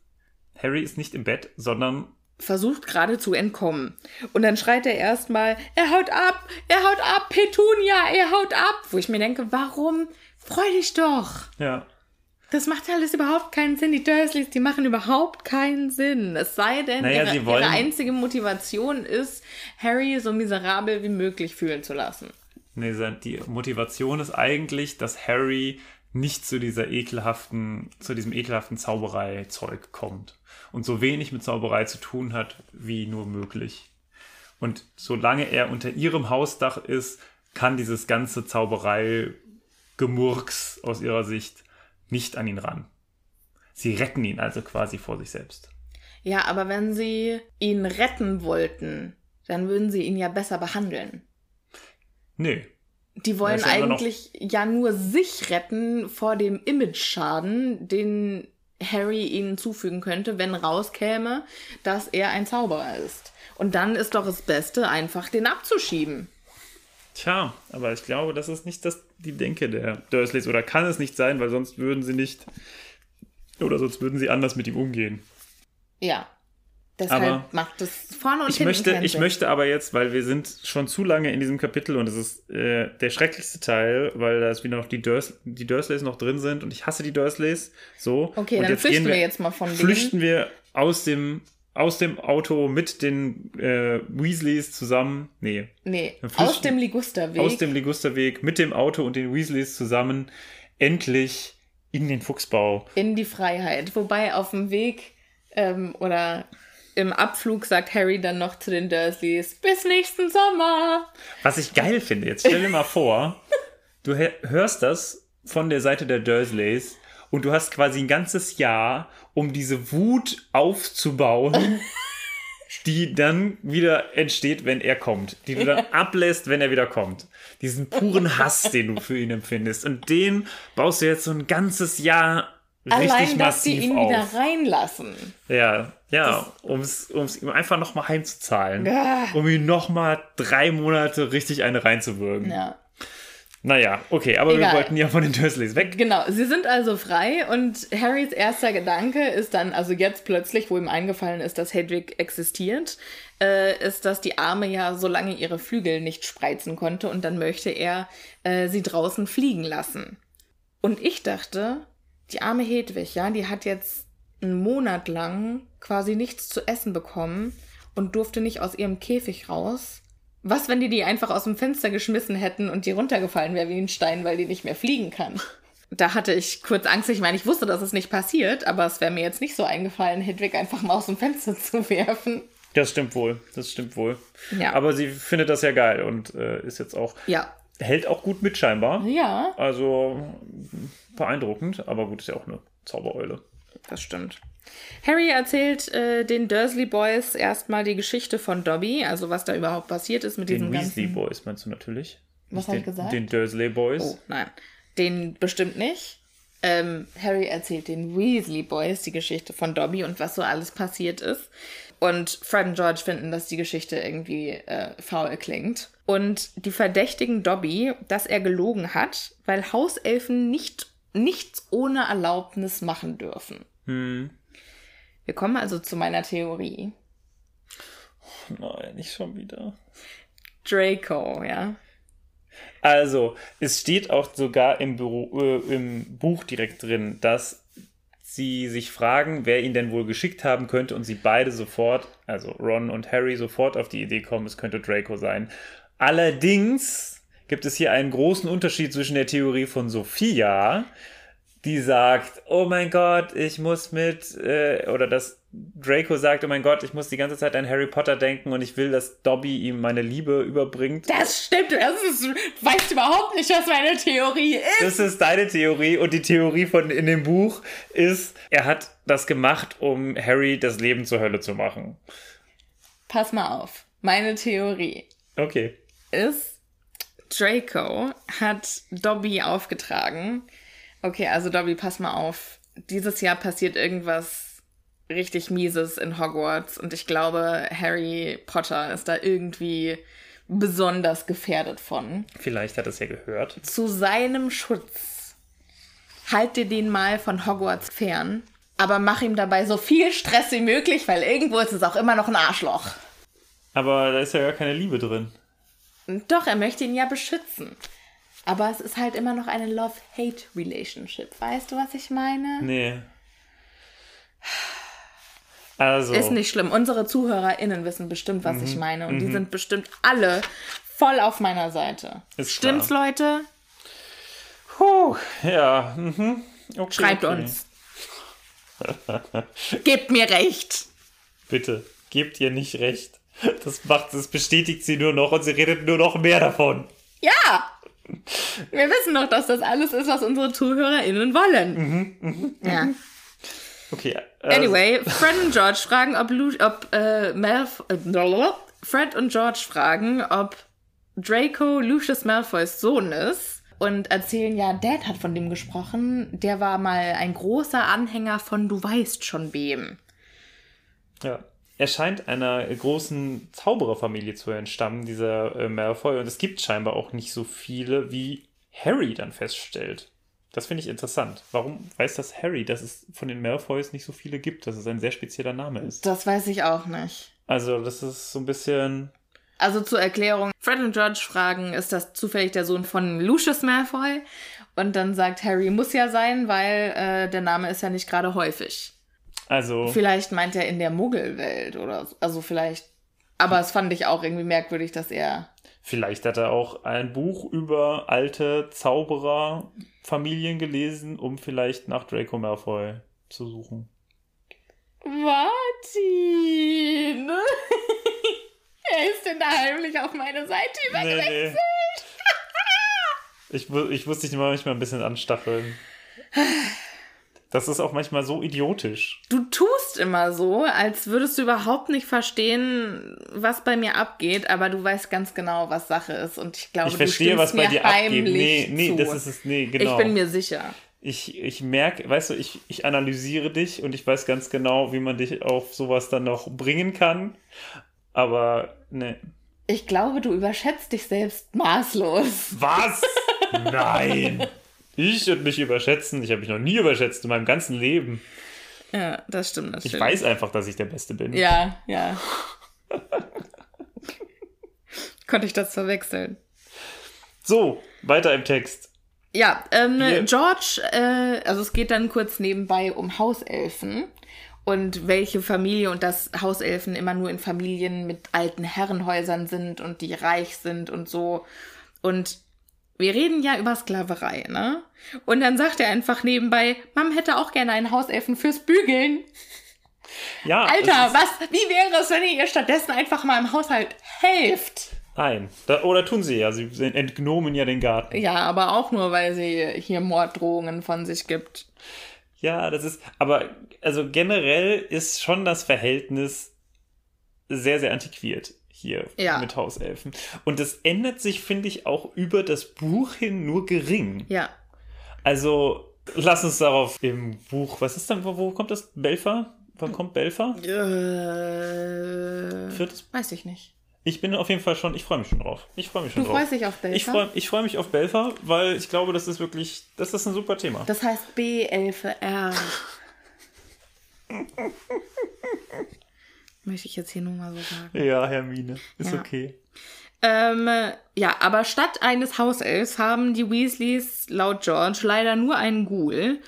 Harry ist nicht im Bett, sondern versucht gerade zu entkommen. Und dann schreit er erstmal, er haut ab, er haut ab, Petunia, er haut ab. Wo ich mir denke, warum? Freu dich doch. ja, Das macht alles überhaupt keinen Sinn. Die Dursleys, die machen überhaupt keinen Sinn. Es sei denn, Naja, ihre, wollen- ihre einzige Motivation ist, Harry so miserabel wie möglich fühlen zu lassen. Nee, die Motivation ist eigentlich, dass Harry nicht zu dieser ekelhaften, zu diesem ekelhaften Zaubereizeug kommt und so wenig mit Zauberei zu tun hat wie nur möglich. Und solange er unter ihrem Hausdach ist, kann dieses ganze Zauberei-Gemurks aus ihrer Sicht nicht an ihn ran. Sie retten ihn also quasi vor sich selbst. Ja, aber wenn sie ihn retten wollten, dann würden sie ihn ja besser behandeln. Nee. Die wollen eigentlich ja nur sich retten vor dem Image-Schaden, den Harry ihnen zufügen könnte, wenn rauskäme, dass er ein Zauberer ist. Und dann ist doch das Beste, einfach den abzuschieben. Tja, aber ich glaube, das ist nicht das, die Denke der Dursleys oder kann es nicht sein, weil sonst würden sie nicht oder sonst würden sie anders mit ihm umgehen. Ja. Deshalb Aber macht es vorne und Ich hinten möchte, ich möchte aber jetzt, weil wir sind schon zu lange in diesem Kapitel und es ist äh, der schrecklichste Teil, weil da ist wieder noch die, Durs die Dursleys noch drin sind und ich hasse die Dursleys. So. Okay, und dann flüchten gehen wir jetzt mal von denen. Flüchten wir aus dem aus dem Auto mit den äh, Weasleys zusammen. Nee. Nee, aus dem Ligusterweg. Aus dem Ligusterweg mit dem Auto und den Weasleys zusammen endlich in den Fuchsbau. in die Freiheit. Wobei auf dem Weg ähm, oder im Abflug sagt Harry dann noch zu den Dursleys, bis nächsten Sommer. Was ich geil finde, jetzt stell dir mal vor, du hörst das von der Seite der Dursleys und du hast quasi ein ganzes Jahr, um diese Wut aufzubauen, die dann wieder entsteht, wenn er kommt. Die du dann ablässt, wenn er wieder kommt. Diesen puren Hass, den du für ihn empfindest. Und den baust du jetzt so ein ganzes Jahr richtig Allein, dass sie ihn auf. wieder reinlassen. Ja, ja, um es ihm einfach nochmal heimzuzahlen. Ja. Um ihm nochmal drei Monate richtig eine reinzuwürgen. Ja. Naja, okay, aber Egal. wir wollten ja von den Dursleys weg. Genau, sie sind also frei und Harrys erster Gedanke ist dann, also jetzt plötzlich, wo ihm eingefallen ist, dass Hedwig existiert, äh, ist, dass die Arme ja so lange ihre Flügel nicht spreizen konnte und dann möchte er äh, sie draußen fliegen lassen. Und ich dachte, die arme Hedwig, ja, die hat jetzt einen Monat lang quasi nichts zu essen bekommen und durfte nicht aus ihrem Käfig raus. Was, wenn die die einfach aus dem Fenster geschmissen hätten und die runtergefallen wäre wie ein Stein, weil die nicht mehr fliegen kann? Da hatte ich kurz Angst. Ich meine, ich wusste, dass es nicht passiert, aber es wäre mir jetzt nicht so eingefallen, Hedwig einfach mal aus dem Fenster zu werfen. Das stimmt wohl, das stimmt wohl. Ja. Aber sie findet das ja geil und äh, ist jetzt auch, Ja. hält auch gut mit scheinbar. Ja, Also beeindruckend, aber gut, ist ja auch eine Zaubereule. Das stimmt. Harry erzählt äh, den Dursley Boys erstmal die Geschichte von Dobby, also was da überhaupt passiert ist mit Den diesem Weasley ganzen... Boys meinst du natürlich. Was Nicht hab ich gesagt? Den Dursley Boys. Oh, nein. Den bestimmt nicht. Ähm, Harry erzählt den Weasley Boys die Geschichte von Dobby und was so alles passiert ist. Und Fred und George finden, dass die Geschichte irgendwie äh, faul klingt. Und die verdächtigen Dobby, dass er gelogen hat, weil Hauselfen nicht, nichts ohne Erlaubnis machen dürfen. Wir kommen also zu meiner Theorie. Nein, nicht schon wieder. Draco, ja. Also, es steht auch sogar im, Büro, äh, im Buch direkt drin, dass sie sich fragen, wer ihn denn wohl geschickt haben könnte und sie beide sofort, also Ron und Harry, sofort auf die Idee kommen, es könnte Draco sein. Allerdings gibt es hier einen großen Unterschied zwischen der Theorie von Sophia, die sagt, oh mein Gott, ich muss mit, äh, oder dass Draco sagt, oh mein Gott, ich muss die ganze Zeit an Harry Potter denken und ich will, dass Dobby ihm meine Liebe überbringt. Das stimmt, das ist, du weißt überhaupt nicht, was meine Theorie ist. Das ist deine Theorie und die Theorie von in dem Buch ist, er hat das gemacht, um Harry das Leben zur Hölle zu machen. Pass mal auf. Meine Theorie Okay. ist, Draco hat Dobby aufgetragen. Okay, also Dobby, pass mal auf. Dieses Jahr passiert irgendwas richtig Mieses in Hogwarts und ich glaube, Harry Potter ist da irgendwie besonders gefährdet von. Vielleicht hat er es ja gehört. Zu seinem Schutz halt dir den mal von Hogwarts fern, aber mach ihm dabei so viel Stress wie möglich, weil irgendwo ist es auch immer noch ein Arschloch. Aber da ist ja gar keine Liebe drin. Doch, er möchte ihn ja beschützen. Aber es ist halt immer noch eine Love-Hate-Relationship. Weißt du, was ich meine? Nee. Also. Ist nicht schlimm. Unsere ZuhörerInnen wissen bestimmt, was ich meine. Und die sind bestimmt alle voll auf meiner Seite. Ist Stimmt's, klar. Leute? Puh, ja. Mhm. Okay, Schreibt okay. uns. Gebt mir recht. Bitte, gebt ihr nicht recht. Das macht, das bestätigt sie nur noch und sie redet nur noch mehr davon. Ja! Wir wissen doch, dass das alles ist, was unsere ZuhörerInnen wollen. Ja. Okay. äh, Anyway, Fred und George fragen, ob, Lu ob äh, Malf äh, Fred und George fragen, ob Draco Lucius Malfoys Sohn ist und erzählen ja, Dad hat von dem gesprochen. Der war mal ein großer Anhänger von Du weißt schon wem. Ja. Er scheint einer großen Zaubererfamilie zu entstammen, dieser äh, Malfoy. Und es gibt scheinbar auch nicht so viele, wie Harry dann feststellt. Das finde ich interessant. Warum weiß das Harry, dass es von den Malfoys nicht so viele gibt, dass es ein sehr spezieller Name ist? Das weiß ich auch nicht. Also, das ist so ein bisschen. Also zur Erklärung, Fred und George fragen, ist das zufällig der Sohn von Lucius Malfoy? Und dann sagt Harry, muss ja sein, weil äh, der Name ist ja nicht gerade häufig. Also, Vielleicht meint er in der Muggelwelt oder so. Also vielleicht. Aber es fand ich auch irgendwie merkwürdig, dass er. vielleicht hat er auch ein Buch über alte Zaubererfamilien gelesen, um vielleicht nach Draco Malfoy zu suchen. Martin! er ist denn da heimlich auf meine Seite übergewechselt. nee. Ich, wu- ich muss dich manchmal ein bisschen anstacheln. Das ist auch manchmal so idiotisch. Du tust immer so, als würdest du überhaupt nicht verstehen, was bei mir abgeht, aber du weißt ganz genau, was Sache ist. Und ich glaube, Ich du verstehe, stimmst was bei mir dir abgeht. heimlich Nee, nee, zu. das ist es. Nee, genau. Ich bin mir sicher. ich, ich merke, weißt du, ich, ich analysiere dich und ich weiß ganz genau, wie man dich auf sowas dann noch bringen kann. Aber, ne. Ich glaube, du überschätzt dich selbst maßlos. Was? Nein! Ich und mich überschätzen. Ich habe mich noch nie überschätzt in meinem ganzen Leben. Ja, das stimmt. Das Ich weiß einfach, dass ich der Beste bin. Ja, ja. Konnte ich das verwechseln? So, weiter im Text. Ja, ähm, George, äh, also es geht dann kurz nebenbei um Hauselfen und welche Familie und dass Hauselfen immer nur in Familien mit alten Herrenhäusern sind und die reich sind und so. Und wir reden ja über Sklaverei, ne? Und dann sagt er einfach nebenbei, Mom hätte auch gerne einen Hauselfen fürs Bügeln. Ja, Alter, was, wie wäre es, wenn ihr ihr stattdessen einfach mal im Haushalt helft? Nein. Da, oder tun sie ja. Sie entgnomen ja den Garten. Ja, aber auch nur, weil sie hier Morddrohungen von sich gibt. Ja, das ist, aber also generell ist schon das Verhältnis sehr, sehr antiquiert hier Ja. mit Hauselfen. Und das ändert sich, finde ich, auch über das Buch hin nur gering. Ja. Also, lass uns darauf im Buch, was ist dann, wo, wo kommt das? Belfer? Wann kommt Belfer? Äh, Viertes? weiß ich nicht. Ich bin auf jeden Fall schon, ich freue mich schon drauf. Ich freue mich schon Du drauf. freust dich auf Belfer? Ich freue ich freu mich auf Belfer, weil ich glaube, das ist wirklich, das ist ein super Thema. Das heißt B11R. Möchte ich jetzt hier nur mal so sagen. ja, Hermine, ist Ja. okay. Ähm, ja, aber statt eines Hauselfs haben die Weasleys laut George leider nur einen Ghoul,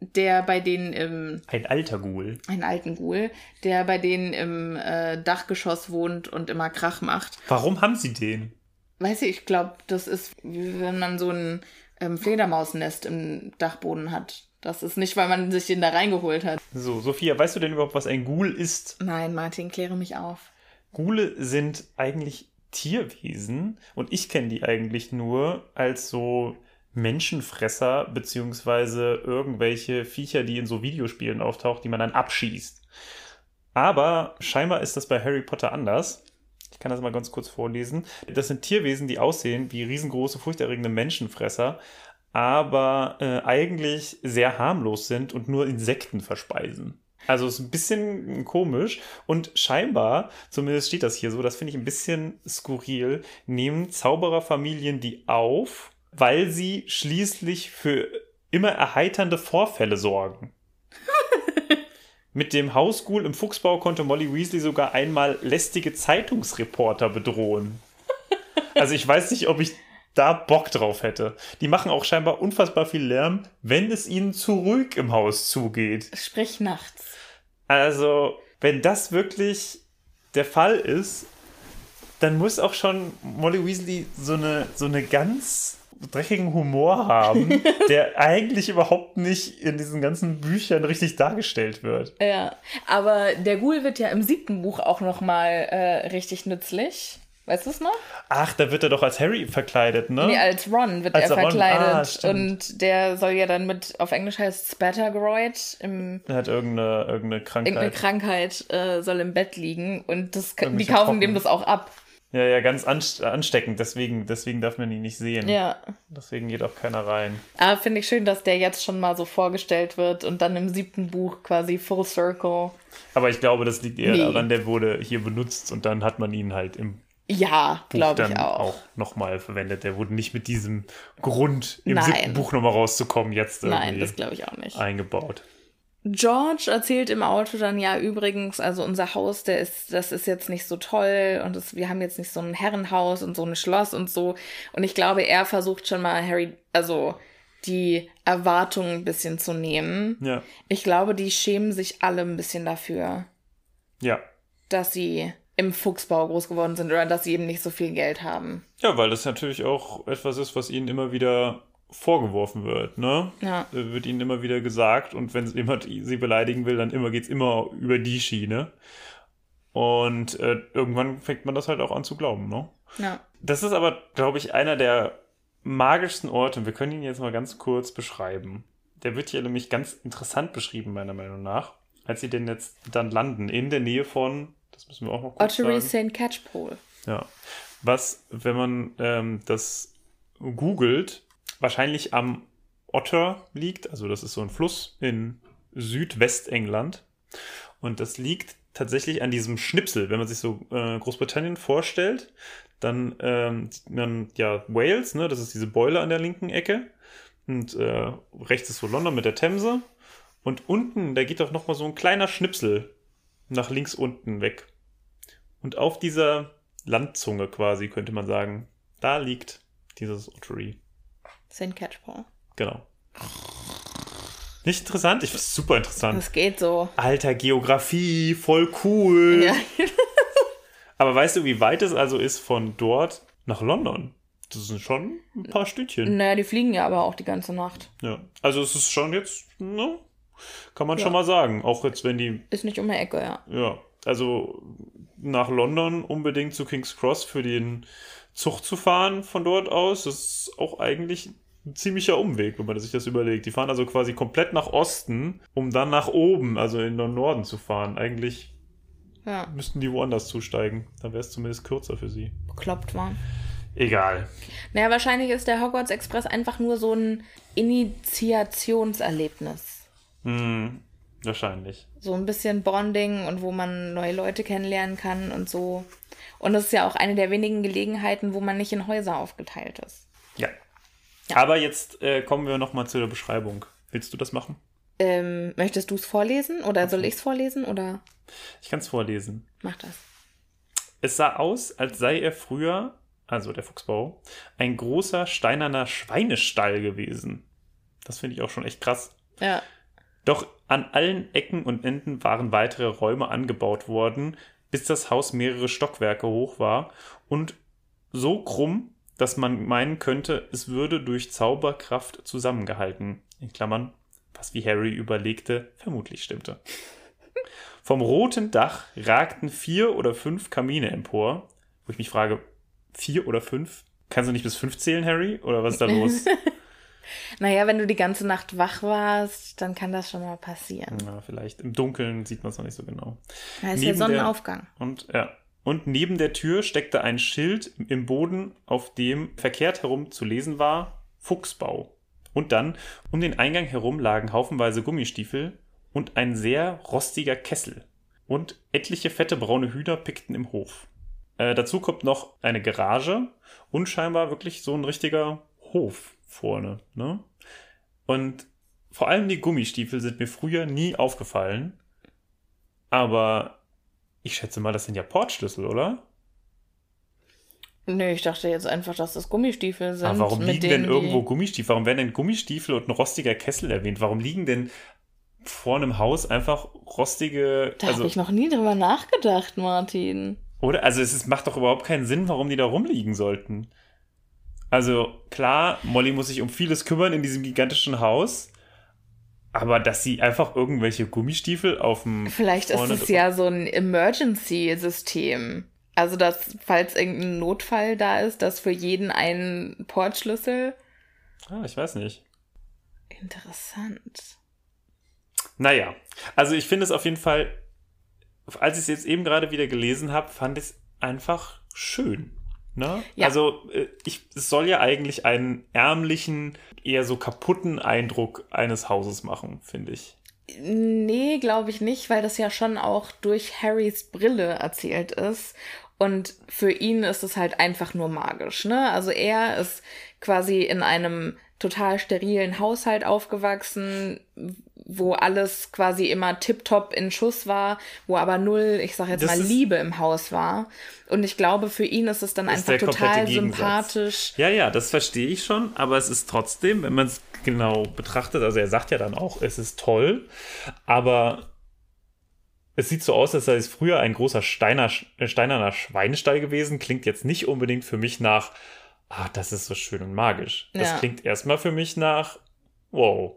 der bei denen im, Ein alter Ghoul. einen alten Ghoul, der bei denen im äh, Dachgeschoss wohnt und immer Krach macht. Warum haben sie den? Weiß ich, ich glaube, das ist, wie wenn man so ein ähm, Fledermausnest im Dachboden hat. Das ist nicht, weil man sich den da reingeholt hat. So, Sophia, weißt du denn überhaupt, was ein Ghoul ist? Nein, Martin, kläre mich auf. Ghule sind eigentlich Tierwesen und ich kenne die eigentlich nur als so Menschenfresser beziehungsweise irgendwelche Viecher, die in so Videospielen auftauchen, die man dann abschießt. Aber scheinbar ist das bei Harry Potter anders. Ich kann das mal ganz kurz vorlesen. Das sind Tierwesen, die aussehen wie riesengroße, furchterregende Menschenfresser, aber äh, eigentlich sehr harmlos sind und nur Insekten verspeisen. Also ist ein bisschen komisch und scheinbar, zumindest steht das hier so, das finde ich ein bisschen skurril, nehmen Zaubererfamilien die auf, weil sie schließlich für immer erheiternde Vorfälle sorgen. Mit dem Hausghoul im Fuchsbau konnte Molly Weasley sogar einmal lästige Zeitungsreporter bedrohen. Also ich weiß nicht, ob ich da Bock drauf hätte. Die machen auch scheinbar unfassbar viel Lärm, wenn es ihnen zu ruhig im Haus zugeht. Sprich nachts. Also, wenn das wirklich der Fall ist, dann muss auch schon Molly Weasley so eine, so eine ganz dreckigen Humor haben, der eigentlich überhaupt nicht in diesen ganzen Büchern richtig dargestellt wird. Ja, aber der Ghoul wird ja im siebten Buch auch noch mal äh, richtig nützlich. Weißt du es noch? Ach, da wird er doch als Harry verkleidet, ne? Nee, als Ron wird Als er Ron, ah, verkleidet. stimmt. und der soll ja dann mit, auf Englisch heißt Spattergroid, im, er hat irgendeine, irgendeine Krankheit. irgendeine Krankheit, äh, soll im Bett liegen. Und das, die kaufen dem das auch ab. ja, ja, ganz anst- ansteckend. Deswegen, deswegen darf man ihn nicht sehen. Ja. Deswegen geht auch keiner rein. Aber finde ich schön, dass der jetzt schon mal so vorgestellt wird und dann im siebten Buch quasi Full Circle. Aber ich glaube, das liegt eher Nee. daran, der wurde hier benutzt und dann hat man ihn halt im Ja, glaube ich auch, auch. nochmal verwendet. Der wurde nicht mit diesem Grund, im Nein. siebten Buch nochmal rauszukommen, jetzt irgendwie Nein, das glaube ich auch nicht. eingebaut. George erzählt im Auto dann ja übrigens, also unser Haus, der ist, das ist jetzt nicht so toll und das, wir haben jetzt nicht so ein Herrenhaus und so ein Schloss und so. Und ich glaube, er versucht schon mal Harry, also die Erwartungen ein bisschen zu nehmen. Ja. Ich glaube, die schämen sich alle ein bisschen dafür, Ja. dass sie im Fuchsbau groß geworden sind oder dass sie eben nicht so viel Geld haben. Ja, weil das natürlich auch etwas ist, was ihnen immer wieder vorgeworfen wird, ne? Ja. Wird ihnen immer wieder gesagt und wenn jemand sie beleidigen will, dann immer geht's immer über die Schiene. Und äh, irgendwann fängt man das halt auch an zu glauben, ne? Ja. Das ist aber, glaube ich, einer der magischsten Orte. Und wir können ihn jetzt mal ganz kurz beschreiben. Der wird hier nämlich ganz interessant beschrieben, meiner Meinung nach. Als sie denn jetzt dann landen, in der Nähe von, das müssen wir auch noch kurz Ottery. St. Catchpole. Ja. Was, wenn man ähm, das googelt, wahrscheinlich am Otter liegt. Also das ist so ein Fluss in Südwestengland. Und das liegt tatsächlich an diesem Schnipsel. Wenn man sich so äh, Großbritannien vorstellt, dann ähm, sieht man ja Wales, ne? das ist diese Beule an der linken Ecke. Und äh, rechts ist so London mit der Themse. Und unten, da geht doch noch mal so ein kleiner Schnipsel nach links unten weg. Und auf dieser Landzunge quasi, könnte man sagen, da liegt dieses Ottery. St. Catchpole. Genau. Nicht interessant? Ich finde es super interessant. Das geht so. Alter, Geografie, voll cool. Ja. Aber weißt du, wie weit es also ist von dort nach London? Das sind schon ein paar Stündchen. Naja, die fliegen ja aber auch die ganze Nacht. Ja. Also es ist schon jetzt, ne? Kann man schon mal sagen. Auch jetzt, wenn die Ist nicht um die Ecke, ja. Ja, also nach London unbedingt zu King's Cross für den Zug zu fahren von dort aus, das ist auch eigentlich ein ziemlicher Umweg, wenn man sich das überlegt. Die fahren also quasi komplett nach Osten, um dann nach oben, also in den Norden zu fahren. Eigentlich Ja, müssten die woanders zusteigen. Dann wäre es zumindest kürzer für sie. bekloppt waren. Egal. Naja, wahrscheinlich ist der Hogwarts Express einfach nur so ein Initiationserlebnis. Hm, wahrscheinlich. So ein bisschen Bonding und wo man neue Leute kennenlernen kann und so. Und das ist ja auch eine der wenigen Gelegenheiten, wo man nicht in Häuser aufgeteilt ist. Ja. Aber jetzt äh, kommen wir nochmal zu der Beschreibung. Willst du das machen? Ähm, möchtest du es vorlesen oder soll ich es vorlesen oder Ich kann es vorlesen. mach das? Es sah aus, als sei er früher, also der Fuchsbau, ein großer steinerner Schweinestall gewesen. Das finde ich auch schon echt krass. Ja. Doch an allen Ecken und Enden waren weitere Räume angebaut worden, bis das Haus mehrere Stockwerke hoch war und so krumm, dass man meinen könnte, es würde durch Zauberkraft zusammengehalten. In Klammern, was wie Harry überlegte, vermutlich stimmte. Vom roten Dach ragten vier oder fünf Kamine empor, wo ich mich frage, vier oder fünf? Kannst du nicht bis fünf zählen, Harry? Oder was ist da los? Naja, wenn du die ganze Nacht wach warst, dann kann das schon mal passieren. ja, vielleicht im Dunkeln sieht man es noch nicht so genau. Da ist ja Neben der- Sonnenaufgang. Und, ja. Und neben der Tür steckte ein Schild im Boden, auf dem verkehrt herum zu lesen war Fuchsbau. Und dann um den Eingang herum lagen haufenweise Gummistiefel und ein sehr rostiger Kessel. Und etliche fette braune Hühner pickten im Hof. Äh, dazu kommt noch eine Garage und scheinbar wirklich so ein richtiger Hof vorne. Ne? Und vor allem die Gummistiefel sind mir früher nie aufgefallen. Aber ich schätze mal, das sind ja Portschlüssel, oder? Nö, ich dachte jetzt einfach, dass das Gummistiefel sind. Aber warum liegen denn irgendwo die- Gummistiefel? Warum werden denn Gummistiefel und ein rostiger Kessel erwähnt? Warum liegen denn vor einem Haus einfach rostige. Da also, habe ich noch nie drüber nachgedacht, Martin. Oder? Also es ist, macht doch überhaupt keinen Sinn, warum die da rumliegen sollten. Also klar, Molly muss sich um vieles kümmern in diesem gigantischen Haus. Aber dass sie einfach irgendwelche Gummistiefel auf dem. Vielleicht ist es ja so ein Emergency-System. Also, dass, falls irgendein Notfall da ist, dass für jeden ein Portschlüssel. Ah, ich weiß nicht. Interessant. Naja, also ich finde es auf jeden Fall, als ich es jetzt eben gerade wieder gelesen habe, fand ich es einfach schön. Ne? Ja. Also äh, ich, es soll ja eigentlich einen ärmlichen, eher so kaputten Eindruck eines Hauses machen, finde ich. Nee, glaube ich nicht, weil das ja schon auch durch Harrys Brille erzählt ist. Und für ihn ist es halt einfach nur magisch, ne? Also er ist quasi in einem total sterilen Haushalt aufgewachsen, wo alles quasi immer tiptop in Schuss war, wo aber null, ich sag jetzt Das mal, Liebe im Haus war. Und ich glaube, für ihn ist es dann ist einfach total sympathisch. Ja, ja, das verstehe ich schon, aber es ist trotzdem, wenn man es genau betrachtet, also er sagt ja dann auch, es ist toll, aber es sieht so aus, als sei es früher ein großer Steiner, äh, steinerner Schweinestall gewesen, klingt jetzt nicht unbedingt für mich nach, ah, das ist so schön und magisch. Das Ja. klingt erstmal für mich nach, wow.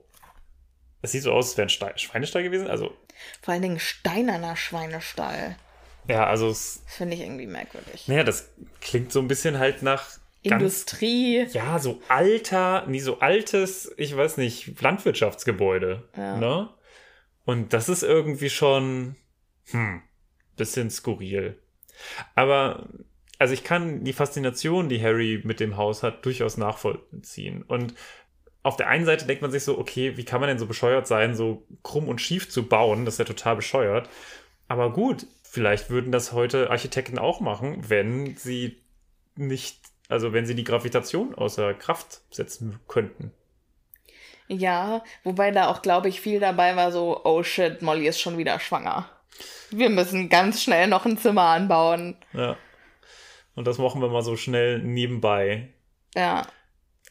Es sieht so aus, als wäre ein Ste Schweinestall gewesen, also, Vor allen Dingen steinerner Schweinestall. ja, also, es, Das finde ich irgendwie merkwürdig. naja, das klingt so ein bisschen halt nach ganz Industrie. ja, so alter, nie so altes, ich weiß nicht, Landwirtschaftsgebäude. Ja. Ne? Und das ist irgendwie schon, hm, bisschen skurril. Aber, also ich kann die Faszination, die Harry mit dem Haus hat, durchaus nachvollziehen. Und auf der einen Seite denkt man sich so, okay, wie kann man denn so bescheuert sein, so krumm und schief zu bauen? Das ist ja total bescheuert. Aber gut, vielleicht würden das heute Architekten auch machen, wenn sie nicht, also wenn sie die Gravitation außer Kraft setzen könnten. Ja, wobei da auch, glaube ich, viel dabei war so, oh shit, Molly ist schon wieder schwanger. Wir müssen ganz schnell noch ein Zimmer anbauen. Ja. Und das machen wir mal so schnell nebenbei. Ja,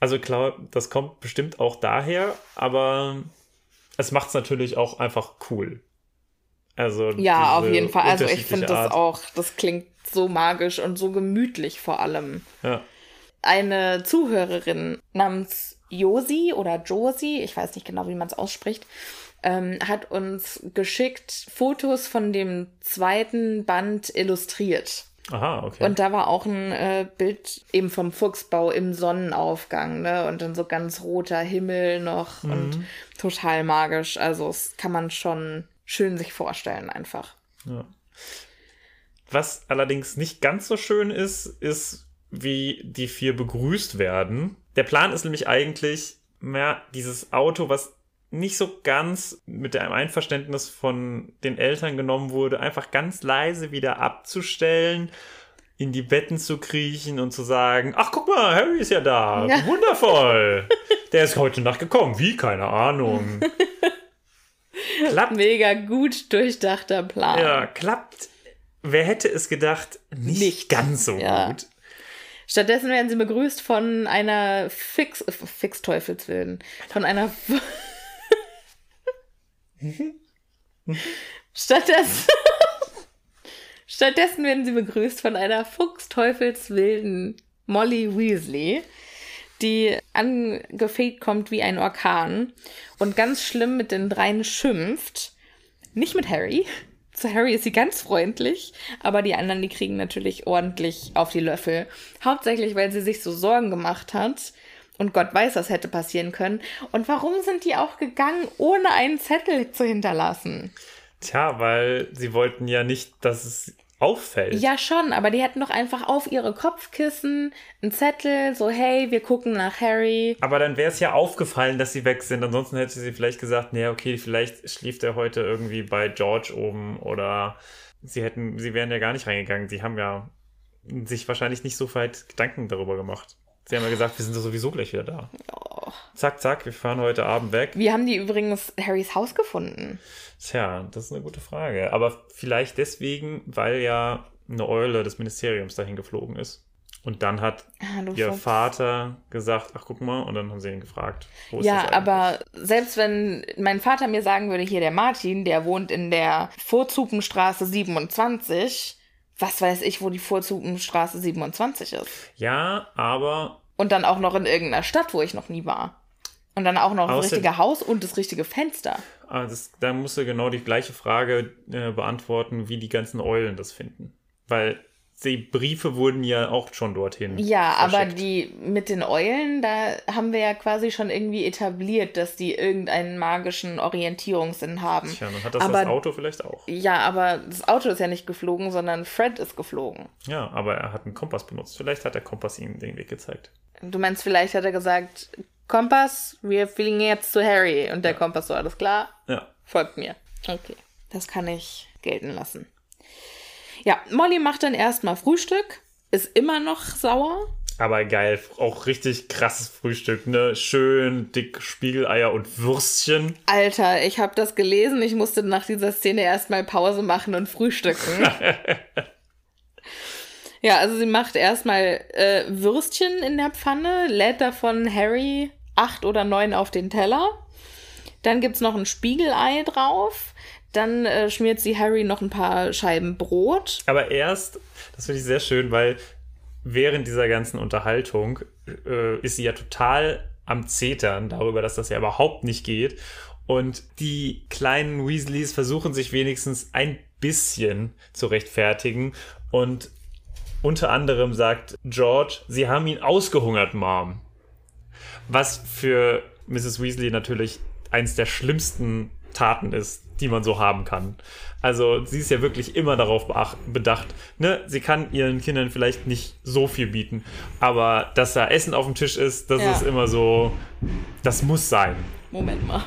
Also klar, das kommt bestimmt auch daher, aber es macht es natürlich auch einfach cool. Also ja, auf jeden Fall. Also ich finde das auch, das klingt so magisch und so gemütlich vor allem. Ja. Eine Zuhörerin namens Josi oder Josi, ich weiß nicht genau, wie man es ausspricht, ähm, hat uns geschickt Fotos von dem zweiten Band illustriert. Aha, okay. Und da war auch ein äh, Bild eben vom Fuchsbau im Sonnenaufgang, ne? Und dann so ganz roter Himmel noch und total magisch. Also das kann man schon schön sich vorstellen einfach. Was allerdings nicht ganz so schön ist, ist, wie die vier begrüßt werden. Der Plan ist nämlich eigentlich, mehr dieses Auto, was nicht so ganz mit dem Einverständnis von den Eltern genommen wurde, einfach ganz leise wieder abzustellen, in die Betten zu kriechen und zu sagen, ach guck mal, Harry ist ja da, Ja. wundervoll. Der ist heute Nacht gekommen, wie? Keine Ahnung. Klappt Mega gut durchdachter Plan. ja, klappt. Wer hätte es gedacht, nicht, Nicht. ganz so Ja. gut. Stattdessen werden sie begrüßt von einer Fix, äh, Fix-Teufelswilden. Von einer. Stattdessen. Stattdessen werden sie begrüßt von einer Fuchsteufelswilden Molly Weasley, die angefegt kommt wie ein Orkan und ganz schlimm mit den dreien schimpft. Nicht mit Harry. Zu Harry ist sie ganz freundlich, aber die anderen, die kriegen natürlich ordentlich auf die Löffel. Hauptsächlich, weil sie sich so Sorgen gemacht hat. Und Gott weiß, was hätte passieren können. Und warum sind die auch gegangen, ohne einen Zettel zu hinterlassen? Tja, weil sie wollten ja nicht, dass es auffällt. Ja, schon, aber die hätten doch einfach auf ihre Kopfkissen einen Zettel, so, hey, wir gucken nach Harry. Aber dann wäre es ja aufgefallen, dass sie weg sind. Ansonsten hätte sie vielleicht gesagt, naja, okay, vielleicht schläft er heute irgendwie bei George oben oder sie hätten, sie wären ja gar nicht reingegangen. Sie haben ja sich wahrscheinlich nicht so weit Gedanken darüber gemacht. Sie haben ja gesagt, wir sind sowieso gleich wieder da. Zack, zack, wir fahren heute Abend weg. Wie haben die übrigens Harrys Haus gefunden? Tja, das ist eine gute Frage. Aber vielleicht deswegen, weil ja eine Eule des Ministeriums dahin geflogen ist. Und dann hat Ah, du ihr Fuchs. Vater gesagt, ach guck mal, und dann haben sie ihn gefragt. Wo ist Ja, das aber selbst wenn mein Vater mir sagen würde, hier der Martin, der wohnt in der Vorzupenstraße 27, was weiß ich, wo die Vorzupenstraße 27 ist. Ja, aber Und dann auch noch in irgendeiner Stadt, wo ich noch nie war. Und dann auch noch das richtige Haus und das richtige Fenster. ah, das, da musst du genau die gleiche Frage äh, beantworten, wie die ganzen Eulen das finden. Weil die Briefe wurden ja auch schon dorthin. Ja, aber verschickt. die mit den Eulen, da haben wir ja quasi schon irgendwie etabliert, dass die irgendeinen magischen Orientierungssinn haben. Tja, dann hat das aber, das Auto vielleicht auch. Ja, aber das Auto ist ja nicht geflogen, sondern Fred ist geflogen. Ja, aber er hat einen Kompass benutzt. Vielleicht hat der Kompass ihm den Weg gezeigt. Du meinst, vielleicht hat er gesagt, Kompass, wir fliegen jetzt zu Harry. Und der Kompass so, alles klar, Ja. folgt mir. Okay, das kann ich gelten lassen. Ja, Molly macht dann erstmal Frühstück, ist immer noch sauer. Aber geil, auch richtig krasses Frühstück, ne? Schön dick Spiegeleier und Würstchen. Alter, ich habe das gelesen, ich musste nach dieser Szene erstmal Pause machen und frühstücken. ja, also sie macht erstmal äh, Würstchen in der Pfanne, lädt davon Harry acht oder neun auf den Teller. Dann gibt's noch ein Spiegelei drauf. Dann äh, schmiert sie Harry noch ein paar Scheiben Brot. Aber erst, das finde ich sehr schön, weil während dieser ganzen Unterhaltung äh, ist sie ja total am Zetern darüber, dass das ja überhaupt nicht geht. Und die kleinen Weasleys versuchen sich wenigstens ein bisschen zu rechtfertigen. Und unter anderem sagt George, sie haben ihn ausgehungert, Mom. Was für Mrs. Weasley natürlich eins der schlimmsten Taten ist, die man so haben kann. Also sie ist ja wirklich immer darauf bedacht. Ne? Sie kann ihren Kindern vielleicht nicht so viel bieten, aber dass da Essen auf dem Tisch ist, das Ja. ist immer so, das muss sein. Moment mal.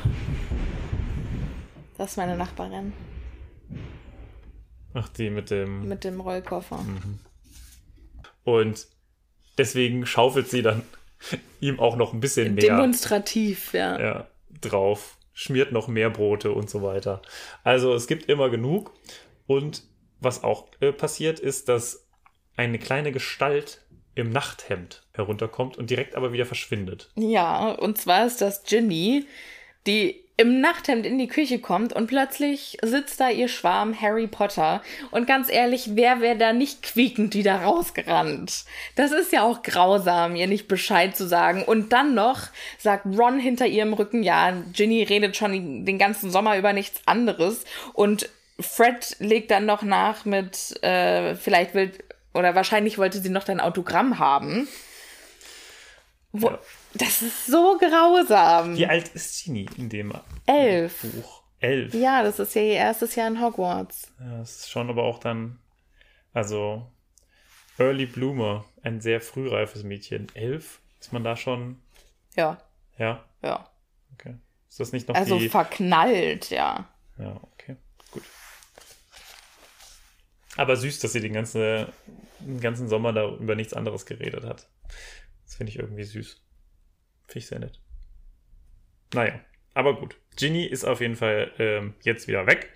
Das ist meine Nachbarin Ach, die mit dem... mit dem Rollkoffer. Und deswegen schaufelt sie dann ihm auch noch ein bisschen mehr. Demonstrativ, ja. ja, drauf, schmiert noch mehr Brote und so weiter. Also es gibt immer genug. Und was auch äh, passiert ist, dass eine kleine Gestalt im Nachthemd herunterkommt und direkt aber wieder verschwindet. Ja, und zwar ist das Ginny, die im Nachthemd in die Küche kommt und plötzlich sitzt da ihr Schwarm Harry Potter. Und ganz ehrlich, wer wäre da nicht quiekend wieder rausgerannt? Das ist ja auch grausam, ihr nicht Bescheid zu sagen. Und dann noch sagt Ron hinter ihrem Rücken, ja, Ginny redet schon den ganzen Sommer über nichts anderes. Und Fred legt dann noch nach mit, äh, vielleicht will, oder wahrscheinlich wollte sie noch dein Autogramm haben. Wo, Ja. Das ist so grausam. Wie alt ist Ginny in dem Elf. Buch? Elf. Ja, das ist ja ihr erstes Jahr in Hogwarts. Ja, das ist schon aber auch dann, also Early Bloomer, ein sehr frühreifes Mädchen. Elf? Ist man da schon, Ja, ja, ja. okay. Ist das nicht noch Also die... verknallt, ja. Ja, okay, gut. Aber süß, dass sie den ganzen, den ganzen Sommer da über nichts anderes geredet hat. Das finde ich irgendwie süß. Finde ich sehr nett. Naja, aber gut. Ginny ist auf jeden Fall ähm, jetzt wieder weg.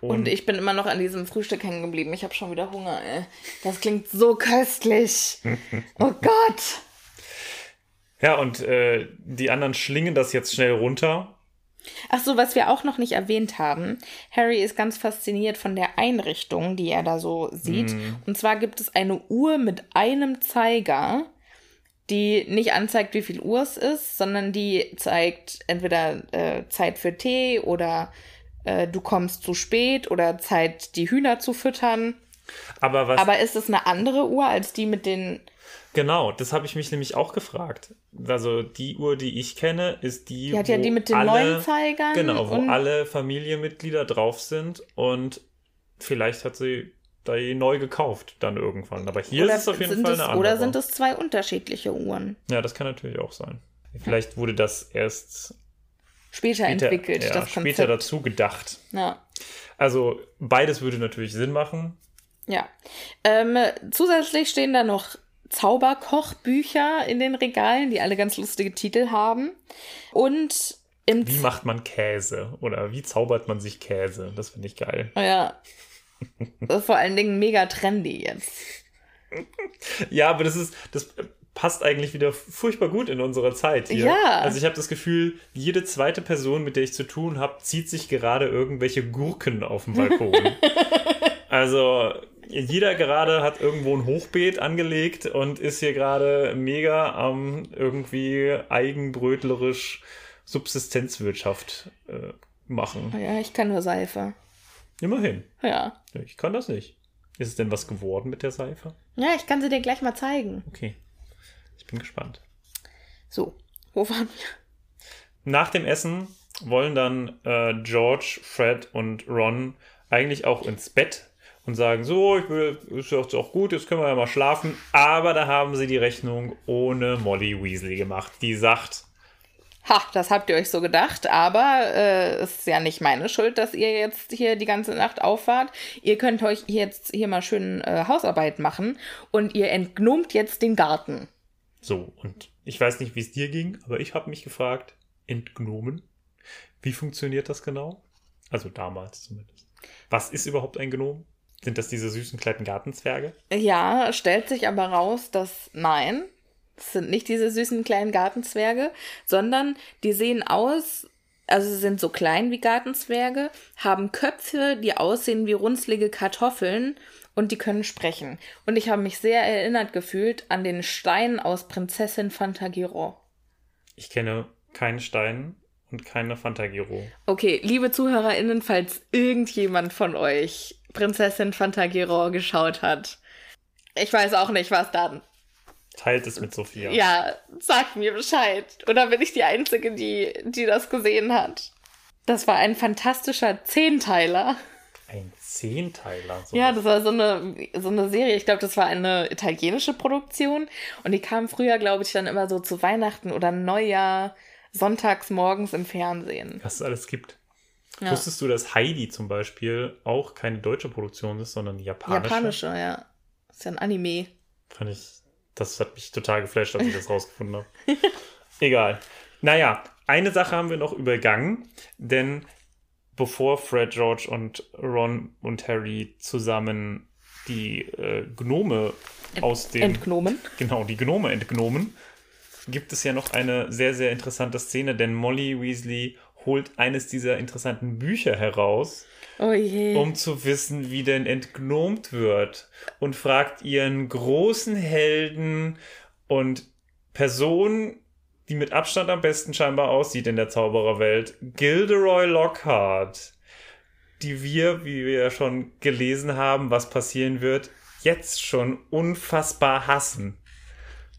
Und ich bin immer noch an diesem Frühstück hängen geblieben. Ich habe schon wieder Hunger, ey. Das klingt so köstlich. Oh Gott. Ja, und äh, die anderen schlingen das jetzt schnell runter. Ach so, was wir auch noch nicht erwähnt haben. Harry ist ganz fasziniert von der Einrichtung, die er da so sieht. Und zwar gibt es eine Uhr mit einem Zeiger, die nicht anzeigt, wie viel Uhr es ist, sondern die zeigt entweder äh, Zeit für Tee oder äh, du kommst zu spät oder Zeit, die Hühner zu füttern. Aber was Aber ist es eine andere Uhr als die mit den. Genau, das habe ich mich nämlich auch gefragt. Also die Uhr, die ich kenne, ist die, Die hat ja die mit den alle, neuen Zeigern Genau, wo alle Familienmitglieder drauf sind und vielleicht hat sie die neu gekauft dann irgendwann. Aber hier oder ist es auf jeden Fall es, eine andere. Oder sind es zwei unterschiedliche Uhren? ja, das kann natürlich auch sein. Vielleicht wurde das erst Später, später, entwickelt, ja, das später Konzept. dazu gedacht. Ja. Also beides würde natürlich Sinn machen. Ja. Ähm, zusätzlich stehen da noch Zauberkochbücher in den Regalen, die alle ganz lustige Titel haben. Und im Wie macht man Käse? Oder wie zaubert man sich Käse? Das finde ich geil. ja. Vor allen Dingen mega trendy jetzt. Ja, aber das ist, das passt eigentlich wieder furchtbar gut in unserer Zeit hier. Ja. Also ich habe das Gefühl, jede zweite Person, mit der ich zu tun habe, zieht sich gerade irgendwelche Gurken auf dem Balkon. also jeder gerade hat irgendwo ein Hochbeet angelegt und ist hier gerade mega am irgendwie eigenbrötlerisch Subsistenzwirtschaft äh, machen. Ja, ich kann nur Seife. Immerhin. Ja. Ich kann das nicht. Ist es denn was geworden mit der Seife? Ja, ich kann sie dir gleich mal zeigen. Okay. Ich bin gespannt. So, wo waren wir? Nach dem Essen wollen dann äh, George, Fred und Ron eigentlich auch ins Bett und sagen, so, ich will, ist ja auch gut, jetzt können wir ja mal schlafen. Aber da haben sie die Rechnung ohne Molly Weasley gemacht. Die sagt, Ha, das habt ihr euch so gedacht, aber äh, ist ja nicht meine Schuld, dass ihr jetzt hier die ganze Nacht auffahrt. Ihr könnt euch jetzt hier mal schön äh, Hausarbeit machen und ihr entgnomt jetzt den Garten. so, und ich weiß nicht, wie es dir ging, aber ich habe mich gefragt, entgnomen? Wie funktioniert das genau? Also damals zumindest. Was ist überhaupt ein Gnom? Sind das diese süßen kleinen Gartenzwerge? Ja, stellt sich aber raus, dass nein, es sind nicht diese süßen kleinen Gartenzwerge, sondern die sehen aus, also sie sind so klein wie Gartenzwerge, haben Köpfe, die aussehen wie runzlige Kartoffeln und die können sprechen. Und ich habe mich sehr erinnert gefühlt an den Stein aus Prinzessin Fantagiro. Ich kenne keinen Stein und keine Fantagiro. Okay, liebe ZuhörerInnen, falls irgendjemand von euch Prinzessin Fantagiro geschaut hat, ich weiß auch nicht, was dann. Teilt es mit Sophia. Ja, sagt mir Bescheid. Oder bin ich die Einzige, die, die das gesehen hat? Das war ein fantastischer Zehnteiler. Ein Zehnteiler. So Ja, das war so eine, so eine Serie. Ich glaube, das war eine italienische Produktion. Und die kam früher, glaube ich, dann immer so zu Weihnachten oder Neujahr, sonntags morgens im Fernsehen. was es alles gibt. Ja. Wusstest du, dass Heidi zum Beispiel auch keine deutsche Produktion ist, sondern japanische? Japanische, ja. ist ja ein Anime. Fand ich, das hat mich total geflasht, als ich das rausgefunden habe. Egal. Naja, eine Sache haben wir noch übergangen, denn bevor Fred, George und Ron und Harry zusammen die äh, Gnome aus dem Entgnomen. genau, die Gnome entgnomen, gibt es ja noch eine sehr, sehr interessante Szene, denn Molly Weasley holt eines dieser interessanten Bücher heraus, Oh um zu wissen, wie denn entgnomt wird und fragt ihren großen Helden und Person, die mit Abstand am besten scheinbar aussieht in der Zaubererwelt, Gilderoy Lockhart, die wir, wie wir ja schon gelesen haben, was passieren wird, jetzt schon unfassbar hassen.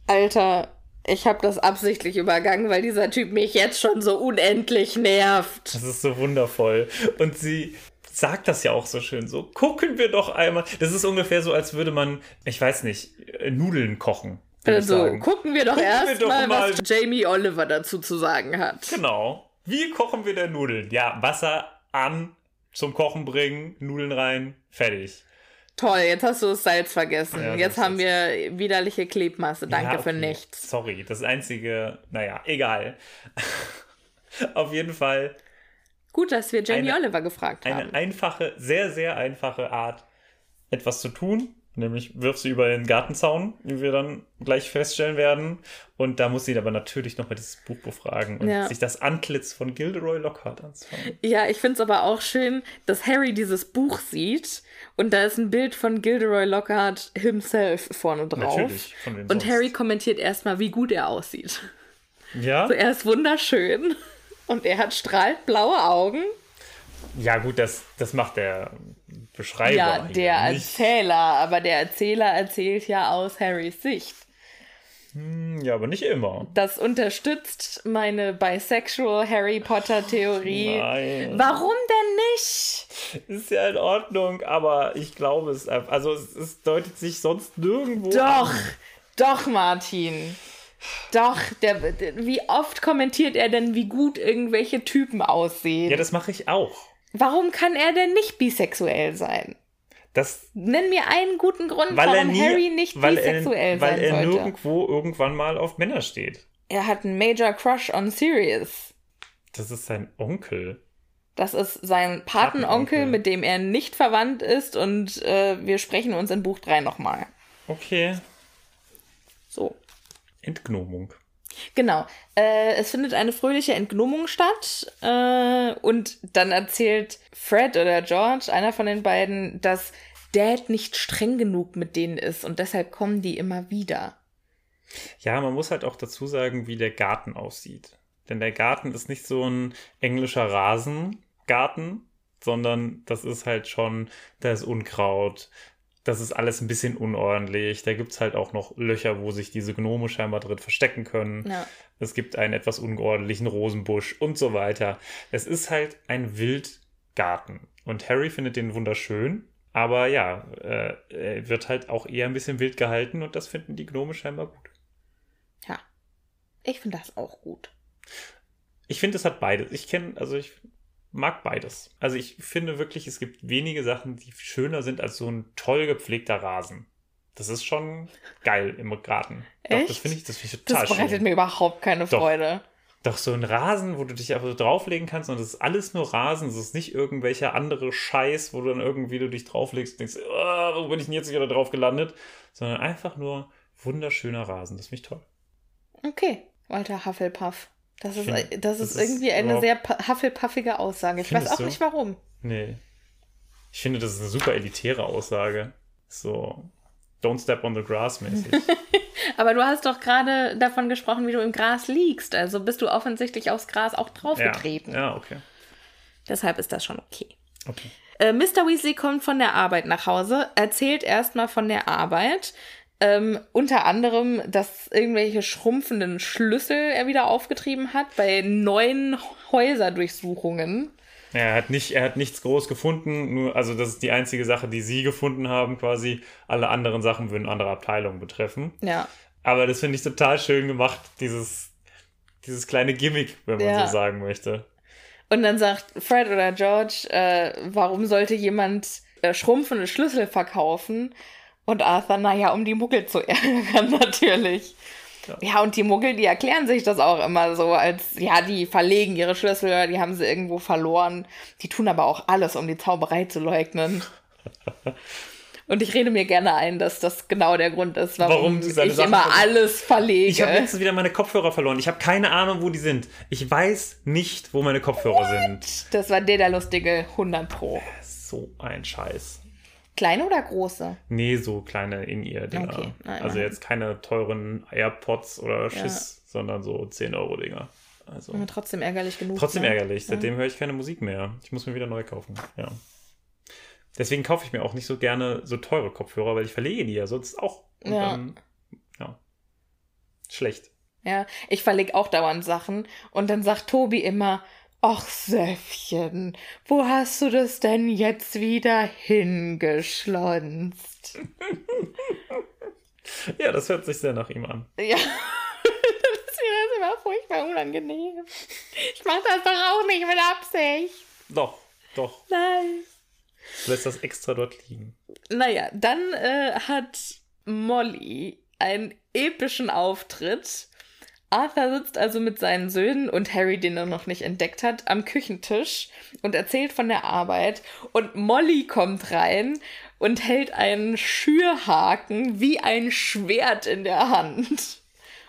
Alter, ich habe das absichtlich übergangen, weil dieser Typ mich jetzt schon so unendlich nervt. Das ist so wundervoll. Und sie sagt das ja auch so schön. So, gucken wir doch einmal. Das ist ungefähr so, als würde man, ich weiß nicht, äh, Nudeln kochen. Also, gucken wir doch Gucken wir erst doch mal, mal. was Jamie Oliver dazu zu sagen hat. Genau. Wie kochen wir denn Nudeln? Ja, Wasser an, zum Kochen bringen, Nudeln rein, fertig. Toll, jetzt hast du das Salz vergessen. Ja, jetzt haben wir widerliche Klebmasse. Danke Ja, für okay. nichts. Sorry, das einzige, naja, egal. Auf jeden Fall Gut, dass wir Jamie Eine- Oliver gefragt haben. eine einfache, sehr, sehr einfache Art, etwas zu tun. Nämlich wirf sie über den Gartenzaun, wie wir dann gleich feststellen werden. Und da muss sie aber natürlich nochmal dieses Buch befragen und Ja. sich das Antlitz von Gilderoy Lockhart anschauen. Ja, ich finde es aber auch schön, dass Harry dieses Buch sieht und da ist ein Bild von Gilderoy Lockhart himself vorne drauf. Natürlich, von wem und sonst? Harry kommentiert erstmal, wie gut er aussieht. Ja? So, er ist wunderschön und er hat strahlend blaue Augen. Ja, gut, das, das macht der Beschreiber. Ja, der. Erzähler, aber der Erzähler erzählt ja aus Harrys Sicht. Ja, aber nicht immer. Das unterstützt meine bisexual Harry Potter Theorie. Nein. Warum denn nicht? Ist ja in Ordnung, aber ich glaube es einfach. Also, es, es deutet sich sonst nirgendwo. Doch, an. doch, Martin. Doch, der, der, wie oft kommentiert er denn, wie gut irgendwelche Typen aussehen? Ja, das mache ich auch. Warum kann er denn nicht bisexuell sein? Das, Nenn mir einen guten Grund, weil er warum nie, Harry nicht weil bisexuell er, weil sein er sollte. nirgendwo irgendwann mal auf Männer steht. Er hat einen Major Crush on Sirius. Das ist sein Onkel. Das ist sein Patenonkel, Patenonkel. mit dem er nicht verwandt ist und äh, wir sprechen uns in Buch 3 nochmal. Okay. So. Entgnomung. Genau. Äh, es findet eine fröhliche Entgnomung statt äh, und dann erzählt Fred oder George, einer von den beiden, dass Dad nicht streng genug mit denen ist und deshalb kommen die immer wieder. Ja, man muss halt auch dazu sagen, wie der Garten aussieht. Denn der Garten ist nicht so ein englischer Rasengarten, sondern das ist halt schon, da ist Unkraut, das ist alles ein bisschen unordentlich. Da gibt es halt auch noch Löcher, wo sich diese Gnome scheinbar drin verstecken können. Ja. Es gibt einen etwas unordentlichen Rosenbusch und so weiter. Es ist halt ein Wildgarten. Und Harry findet den wunderschön. Aber ja, äh, er wird halt auch eher ein bisschen wild gehalten und das finden die Gnome scheinbar gut. Ja. Ich finde das auch gut. Ich finde, es hat beides. Ich kenne, also ich mag beides. Also ich finde wirklich, es gibt wenige Sachen, die schöner sind als so ein toll gepflegter Rasen. Das ist schon geil im Garten. Doch, das Echt? finde ich, das finde ich total Das bereitet schön. mir überhaupt keine Doch. Freude. Doch so ein Rasen, wo du dich einfach so drauflegen kannst und das ist alles nur Rasen, das ist nicht irgendwelcher andere Scheiß, wo du dann irgendwie du dich drauflegst und denkst, oh, wo bin ich denn jetzt wieder drauf gelandet? Sondern einfach nur wunderschöner Rasen. Das finde ich toll. Okay, Walter Hufflepuff. Das ist, Find- das das ist ist irgendwie eine sehr Hufflepuffige Aussage. Ich weiß auch du? nicht warum. Nee. Ich finde, das ist eine super elitäre Aussage. So, don't step on the grass mäßig. Aber du hast doch gerade davon gesprochen, wie du im Gras liegst. Also bist du offensichtlich aufs Gras auch ja. draufgetreten. ja, okay. Deshalb ist das schon okay. Okay. Äh, Mr. Weasley kommt von der Arbeit nach Hause, erzählt erstmal von der Arbeit. Ähm, unter anderem, dass irgendwelche schrumpfenden Schlüssel er wieder aufgetrieben hat bei neuen Häuserdurchsuchungen. Er hat, nicht, er hat nichts groß gefunden, nur, also das ist die einzige Sache, die sie gefunden haben, quasi. Alle anderen Sachen würden andere Abteilungen betreffen. Ja. Aber das finde ich total schön gemacht, dieses, dieses kleine Gimmick, wenn man Ja. so sagen möchte. Und dann sagt Fred oder George, äh, warum sollte jemand äh, schrumpfende Schlüssel verkaufen? Und Arthur, naja, um die Muggel zu ärgern, natürlich. Ja. und die Muggel, die erklären sich das auch immer so, als, ja, die verlegen ihre Schlüssel, die haben sie irgendwo verloren. Die tun aber auch alles, um die Zauberei zu leugnen. Und ich rede mir gerne ein, dass das genau der Grund ist, warum, Warum ich Sachen immer versucht- alles verlege. Ich habe letztens wieder meine Kopfhörer verloren. Ich habe keine Ahnung, wo die sind. Ich weiß nicht, wo meine Kopfhörer sind. das war der, der lustige 100 Pro. So ein Scheiß. Kleine oder große? Nee, so kleine In-Ear-Dinger. Okay, na, also immerhin. jetzt keine teuren AirPods oder Schiss, sondern so 10-Euro-Dinger. Also Aber trotzdem ärgerlich genug. trotzdem ne? ärgerlich. Seitdem höre ich keine Musik mehr. Ich muss mir wieder neu kaufen. Ja. Deswegen kaufe ich mir auch nicht so gerne so teure Kopfhörer, weil ich verlege die ja sonst auch. Und Ja. dann, ja. Schlecht. Ja, ich verlege auch dauernd Sachen und dann sagt Tobi immer, ach Söffchen, wo hast du das denn jetzt wieder hingeschlonzt? Ja, das hört sich sehr nach ihm an. Ja, das ist immer furchtbar unangenehm. Ich mach das doch auch nicht mit Absicht. Doch, doch. Nein. Du lässt das extra dort liegen. Naja, dann äh, hat Molly einen epischen Auftritt. Arthur sitzt also mit seinen Söhnen und Harry, den er noch nicht entdeckt hat, am Küchentisch und erzählt von der Arbeit. Und Molly kommt rein und hält einen Schürhaken wie ein Schwert in der Hand.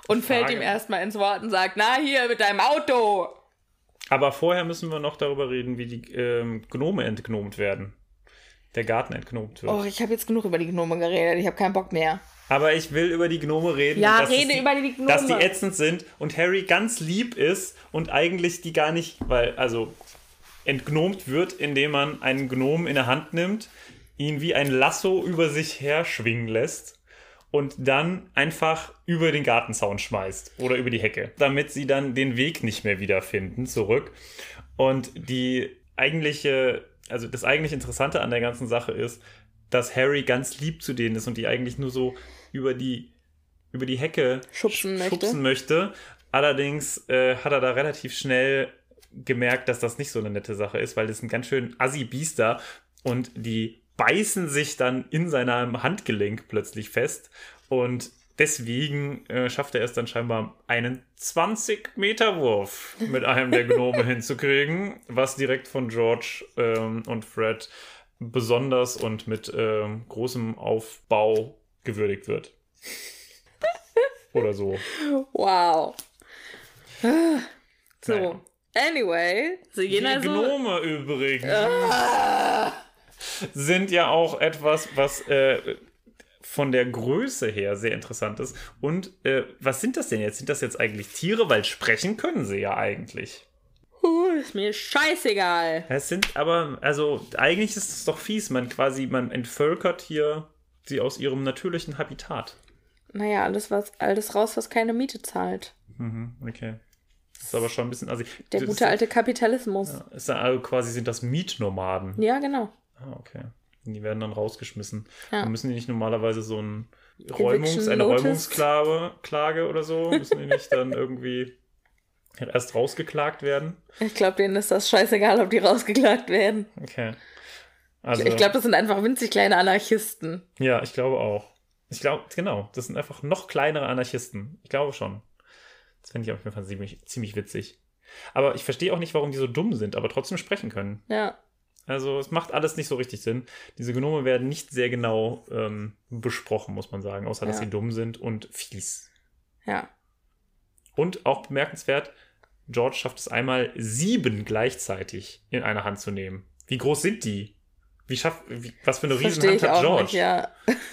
Und fällt Frage. ihm erstmal ins Wort und sagt, na hier mit deinem Auto. Aber vorher müssen wir noch darüber reden, wie die ähm, Gnome entgnomt werden. Der Garten entgnomt wird. Oh, ich habe jetzt genug über die Gnome geredet. Ich habe keinen Bock mehr. Aber ich will über die Gnome reden. Ja, rede es über die Gnome. Dass die ätzend sind und Harry ganz lieb ist und eigentlich die gar nicht, weil, also, entgnomt wird, indem man einen Gnom in der Hand nimmt, ihn wie ein Lasso über sich her schwingen lässt und dann einfach über den Gartenzaun schmeißt oder über die Hecke, damit sie dann den Weg nicht mehr wiederfinden zurück. Und die eigentliche, also das eigentlich Interessante an der ganzen Sache ist, dass Harry ganz lieb zu denen ist und die eigentlich nur so über die über die Hecke Schubsen sch- möchte. schubsen möchte. Allerdings äh, hat er da relativ schnell gemerkt, dass das nicht so eine nette Sache ist, weil das sind ganz schön Assi-Biester und die beißen sich dann in seinem Handgelenk plötzlich fest und deswegen äh, schafft er es dann scheinbar einen 20-Meter-Wurf mit einem der Gnome hinzukriegen, was direkt von George ähm, und Fred besonders und mit ähm, großem Aufbau gewürdigt wird. Oder so. Wow. So. Naja. Anyway, so Die jener so. Gnome übrigens sind ja auch etwas, was äh, von der Größe her sehr interessant ist. Und äh, was sind das denn jetzt? Sind das jetzt eigentlich Tiere? Weil sprechen können sie ja eigentlich. Uh, ist mir scheißegal. Es sind aber, also eigentlich ist es doch fies. Man quasi, man entvölkert hier sie aus ihrem natürlichen Habitat. Naja, alles, was, alles raus, was keine Miete zahlt. Okay. Das ist aber schon ein bisschen. Also, Der das gute alte Kapitalismus. Ist, ist dann also quasi sind das Mietnomaden. Ja, genau. Ah, okay. Die werden dann rausgeschmissen. Ja. Und müssen die nicht normalerweise so ein Räumungs, eine? Räumungsklage Klage oder so? Müssen die nicht dann irgendwie erst rausgeklagt werden? Ich glaube, denen ist das scheißegal, ob die rausgeklagt werden. Okay. Also, Ich glaube, das sind einfach winzig kleine Anarchisten. ja, ich glaube auch. Ich glaube, genau, das sind einfach noch kleinere Anarchisten. Ich glaube schon. Das finde ich auf jeden Fall ziemlich, ziemlich witzig. Aber ich verstehe auch nicht, warum die so dumm sind, aber trotzdem sprechen können. Ja. Also es macht alles nicht so richtig Sinn. Diese Gnome werden nicht sehr genau ähm, besprochen, muss man sagen, außer dass Ja. sie dumm sind und fies. Ja. Und auch bemerkenswert, George schafft es einmal, sieben gleichzeitig in eine Hand zu nehmen. Wie groß sind die? Wie schafft, wie, was für eine Riesenhand hat George? nicht, ja.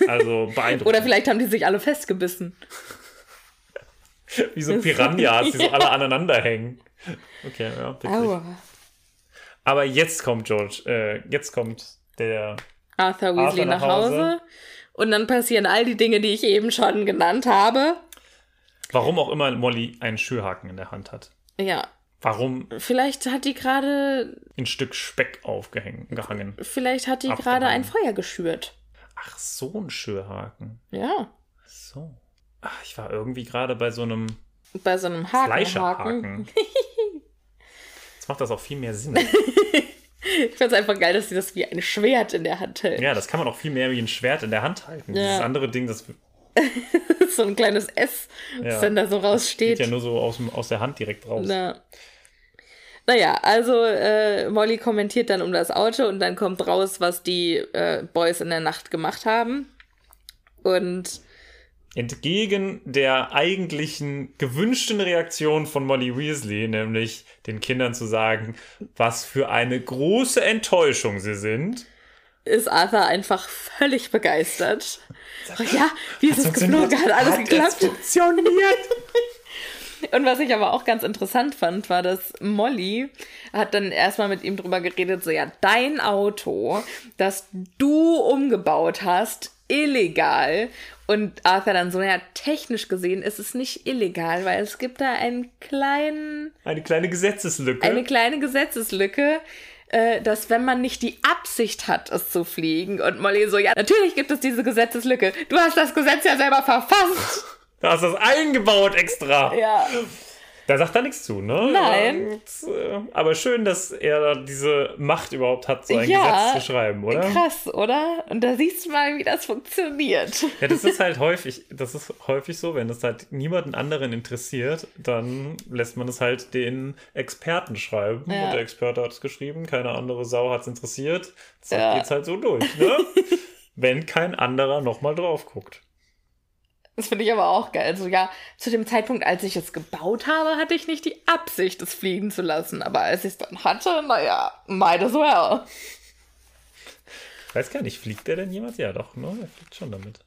Also beeindruckend. Oder vielleicht haben die sich alle festgebissen. Wie so Piranhas, die so alle aneinander hängen. Okay, ja, witzig. Aua. Aber jetzt kommt George, äh, jetzt kommt der Arthur Weasley Arthur nach nach Hause. Und dann passieren all die Dinge, die ich eben schon genannt habe. Warum auch immer Molly einen Schürhaken in der Hand hat. Ja. Warum Vielleicht hat die gerade, ein Stück Speck aufgehangen, gehangen? vielleicht hat die gerade ein Feuer geschürt. Ach, so ein Schürhaken. Ja. So. Ach, ich war irgendwie gerade bei so einem Bei so einem Hakenhaken. Fleischerhaken. Jetzt macht das auch viel mehr Sinn. Ich finde es einfach geil, dass sie das wie ein Schwert in der Hand hält. Ja, das kann man auch viel mehr wie ein Schwert in der Hand halten. Ja. Dieses andere Ding, das so ein kleines S, das Ja. dann da so raussteht. geht ja nur so aus, aus der Hand direkt raus. Na. Naja, also äh, Molly kommentiert dann um das Auto und dann kommt raus, was die äh, Boys in der Nacht gemacht haben. Und Entgegen der eigentlichen gewünschten Reaktion von Molly Weasley, nämlich den Kindern zu sagen, was für eine große Enttäuschung sie sind. Ist Arthur einfach völlig begeistert. So, ja, wie ist es geflogen? Hat alles Hat geklappt. funktioniert? Und was ich aber auch ganz interessant fand, war, dass Molly hat dann erstmal mit ihm drüber geredet, so ja, dein Auto, das du umgebaut hast, illegal. Und Arthur dann so, ja, technisch gesehen ist es nicht illegal, weil es gibt da einen kleinen, Eine kleine Gesetzeslücke. eine kleine Gesetzeslücke, äh, dass wenn man nicht die Absicht hat, es zu fliegen, und Molly so, ja, natürlich gibt es diese Gesetzeslücke. Du hast das Gesetz ja selber verfasst. Du hast das eingebaut extra. Ja. Da sagt er nichts zu, ne? Nein. Und, äh, aber schön, dass er diese Macht überhaupt hat, so ein Ja, Gesetz zu schreiben, oder? Krass, oder? Und da siehst du mal, wie das funktioniert. Ja, das ist halt häufig, das ist häufig so, wenn es halt niemanden anderen interessiert, dann lässt man es halt den Experten schreiben. Ja. Und der Experte hat es geschrieben, keine andere Sau hat es interessiert. Zack, Ja. geht's halt so durch, ne? wenn kein anderer nochmal drauf guckt. Das finde ich aber auch geil. Also ja, zu dem Zeitpunkt, als ich es gebaut habe, hatte ich nicht die Absicht, es fliegen zu lassen. Aber als ich es dann hatte, naja, might as well. Ich weiß gar nicht, fliegt der denn jemals? Ja, doch, ne? Er fliegt schon damit.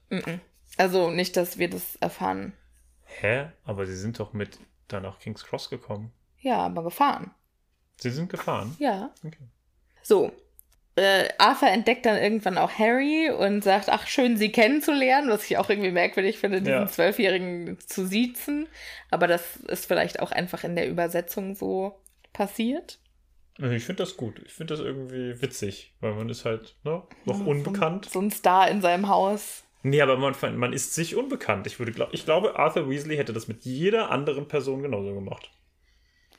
Also nicht, dass wir das erfahren. Hä? Aber sie sind doch mit da nach King's Cross gekommen. Ja, aber gefahren. Sie sind gefahren. Ja. Okay. So. Äh, Arthur entdeckt dann irgendwann auch Harry und sagt, ach, schön, sie kennenzulernen, was ich auch irgendwie merkwürdig finde, diesen Ja. Zwölfjährigen zu siezen. Aber das ist vielleicht auch einfach in der Übersetzung so passiert. Also Ich finde das gut. Ich finde das irgendwie witzig, weil man ist halt ne, noch unbekannt. So ein Star in seinem Haus. Nee, aber man, man ist sich unbekannt. Ich, würde, glaub, ich glaube, Arthur Weasley hätte das mit jeder anderen Person genauso gemacht.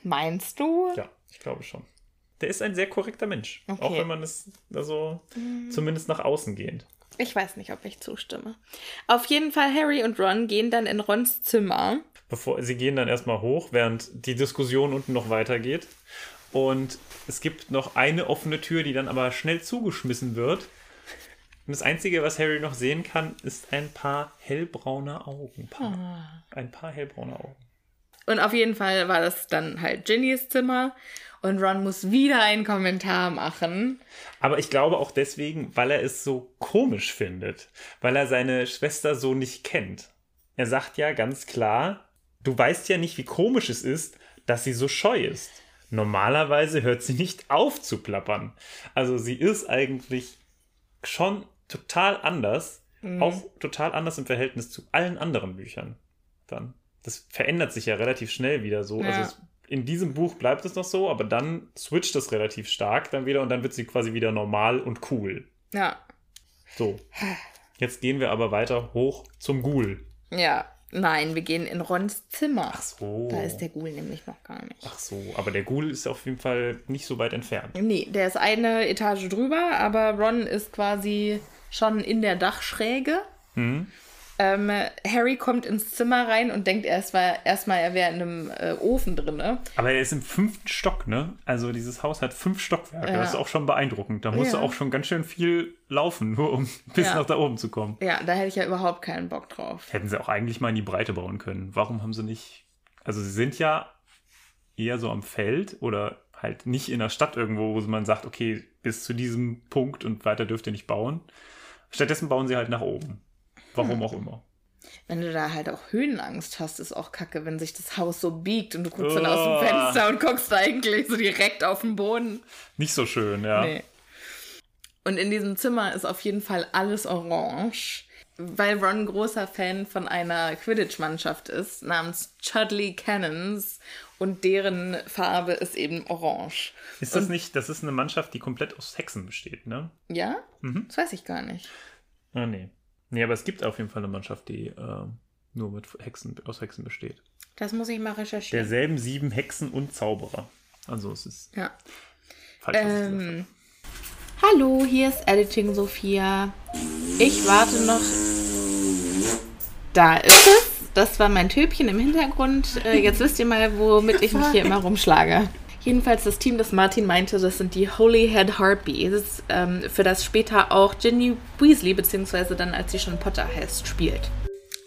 Meinst du? Ja, ich glaube schon. Der ist ein sehr korrekter Mensch. Okay. Auch wenn man es also zumindest nach außen gehend. Ich weiß nicht, ob ich zustimme. Auf jeden Fall, Harry und Ron gehen dann in Rons Zimmer. Bevor, sie gehen dann erstmal hoch, während die Diskussion unten noch weitergeht. Und es gibt noch eine offene Tür, die dann aber schnell zugeschmissen wird. Und das Einzige, was Harry noch sehen kann, ist ein paar hellbraune Augen. Paar, Ein paar hellbraune Augen. Und auf jeden Fall war das dann halt Ginnys Zimmer. Und Ron muss wieder einen Kommentar machen. Aber ich glaube auch deswegen, weil er es so komisch findet, weil er seine Schwester so nicht kennt. Er sagt ja ganz klar, du weißt ja nicht, wie komisch es ist, dass sie so scheu ist. Normalerweise hört sie nicht auf zu plappern. Also sie ist eigentlich schon total anders auch total anders im Verhältnis zu allen anderen Büchern. Dann. Das verändert sich ja relativ schnell wieder so. Ja. Also es, in diesem Buch bleibt es noch so, aber dann switcht es relativ stark dann wieder und dann wird sie quasi wieder normal und cool. Ja. So. Jetzt gehen wir aber weiter hoch zum Ghoul. Ja. Nein, wir gehen in Rons Zimmer. Ach so. Da ist der Ghoul nämlich noch gar nicht. Ach so, aber der Ghoul ist auf jeden Fall nicht so weit entfernt. Nee, der ist eine Etage drüber, aber Ron ist quasi schon in der Dachschräge. Mhm. Ähm, Harry kommt ins Zimmer rein und denkt erstmal, erstmal er wäre in einem äh, Ofen drin. Aber er ist im fünften Stock, ne? Also dieses Haus hat fünf Stockwerke. Ja. Das ist auch schon beeindruckend. Da musst Ja. du auch schon ganz schön viel laufen, nur um bis Ja. nach da oben zu kommen. Ja, da hätte ich ja überhaupt keinen Bock drauf. Hätten sie auch eigentlich mal in die Breite bauen können. Warum haben sie nicht. Also sie sind ja eher so am Feld oder halt nicht in der Stadt irgendwo, wo man sagt, okay, bis zu diesem Punkt und weiter dürft ihr nicht bauen. Stattdessen bauen sie halt nach oben. Warum Hm. auch immer. Wenn du da halt auch Höhenangst hast, ist auch kacke, wenn sich das Haus so biegt und du guckst dann aus Oh. dem Fenster und guckst eigentlich so direkt auf den Boden. Nicht so schön, ja. Nee. Und in diesem Zimmer ist auf jeden Fall alles orange, weil Ron ein großer Fan von einer Quidditch-Mannschaft ist, namens Chudley Cannons. Und deren Farbe ist eben orange. Ist das nicht, das ist eine Mannschaft, die komplett aus Hexen besteht, ne? Ja? Mhm. Das weiß ich gar nicht. Ah, nee. Nee, aber es gibt auf jeden Fall eine Mannschaft, die äh, nur mit Hexen, aus Hexen besteht. Das muss ich mal recherchieren. Derselben sieben Hexen und Zauberer. Also es ist Ja. falsch. Ähm, hallo, hier ist Editing Sophia. Ich warte noch. Da ist es. Das war mein Töpchen im Hintergrund. Äh, jetzt wisst ihr mal, womit ich mich hier immer rumschlage. Jedenfalls das Team, das Martin meinte, das sind die Holyhead Harpies, ähm, für das später auch Ginny Weasley, beziehungsweise dann, als sie schon Potter heißt, spielt.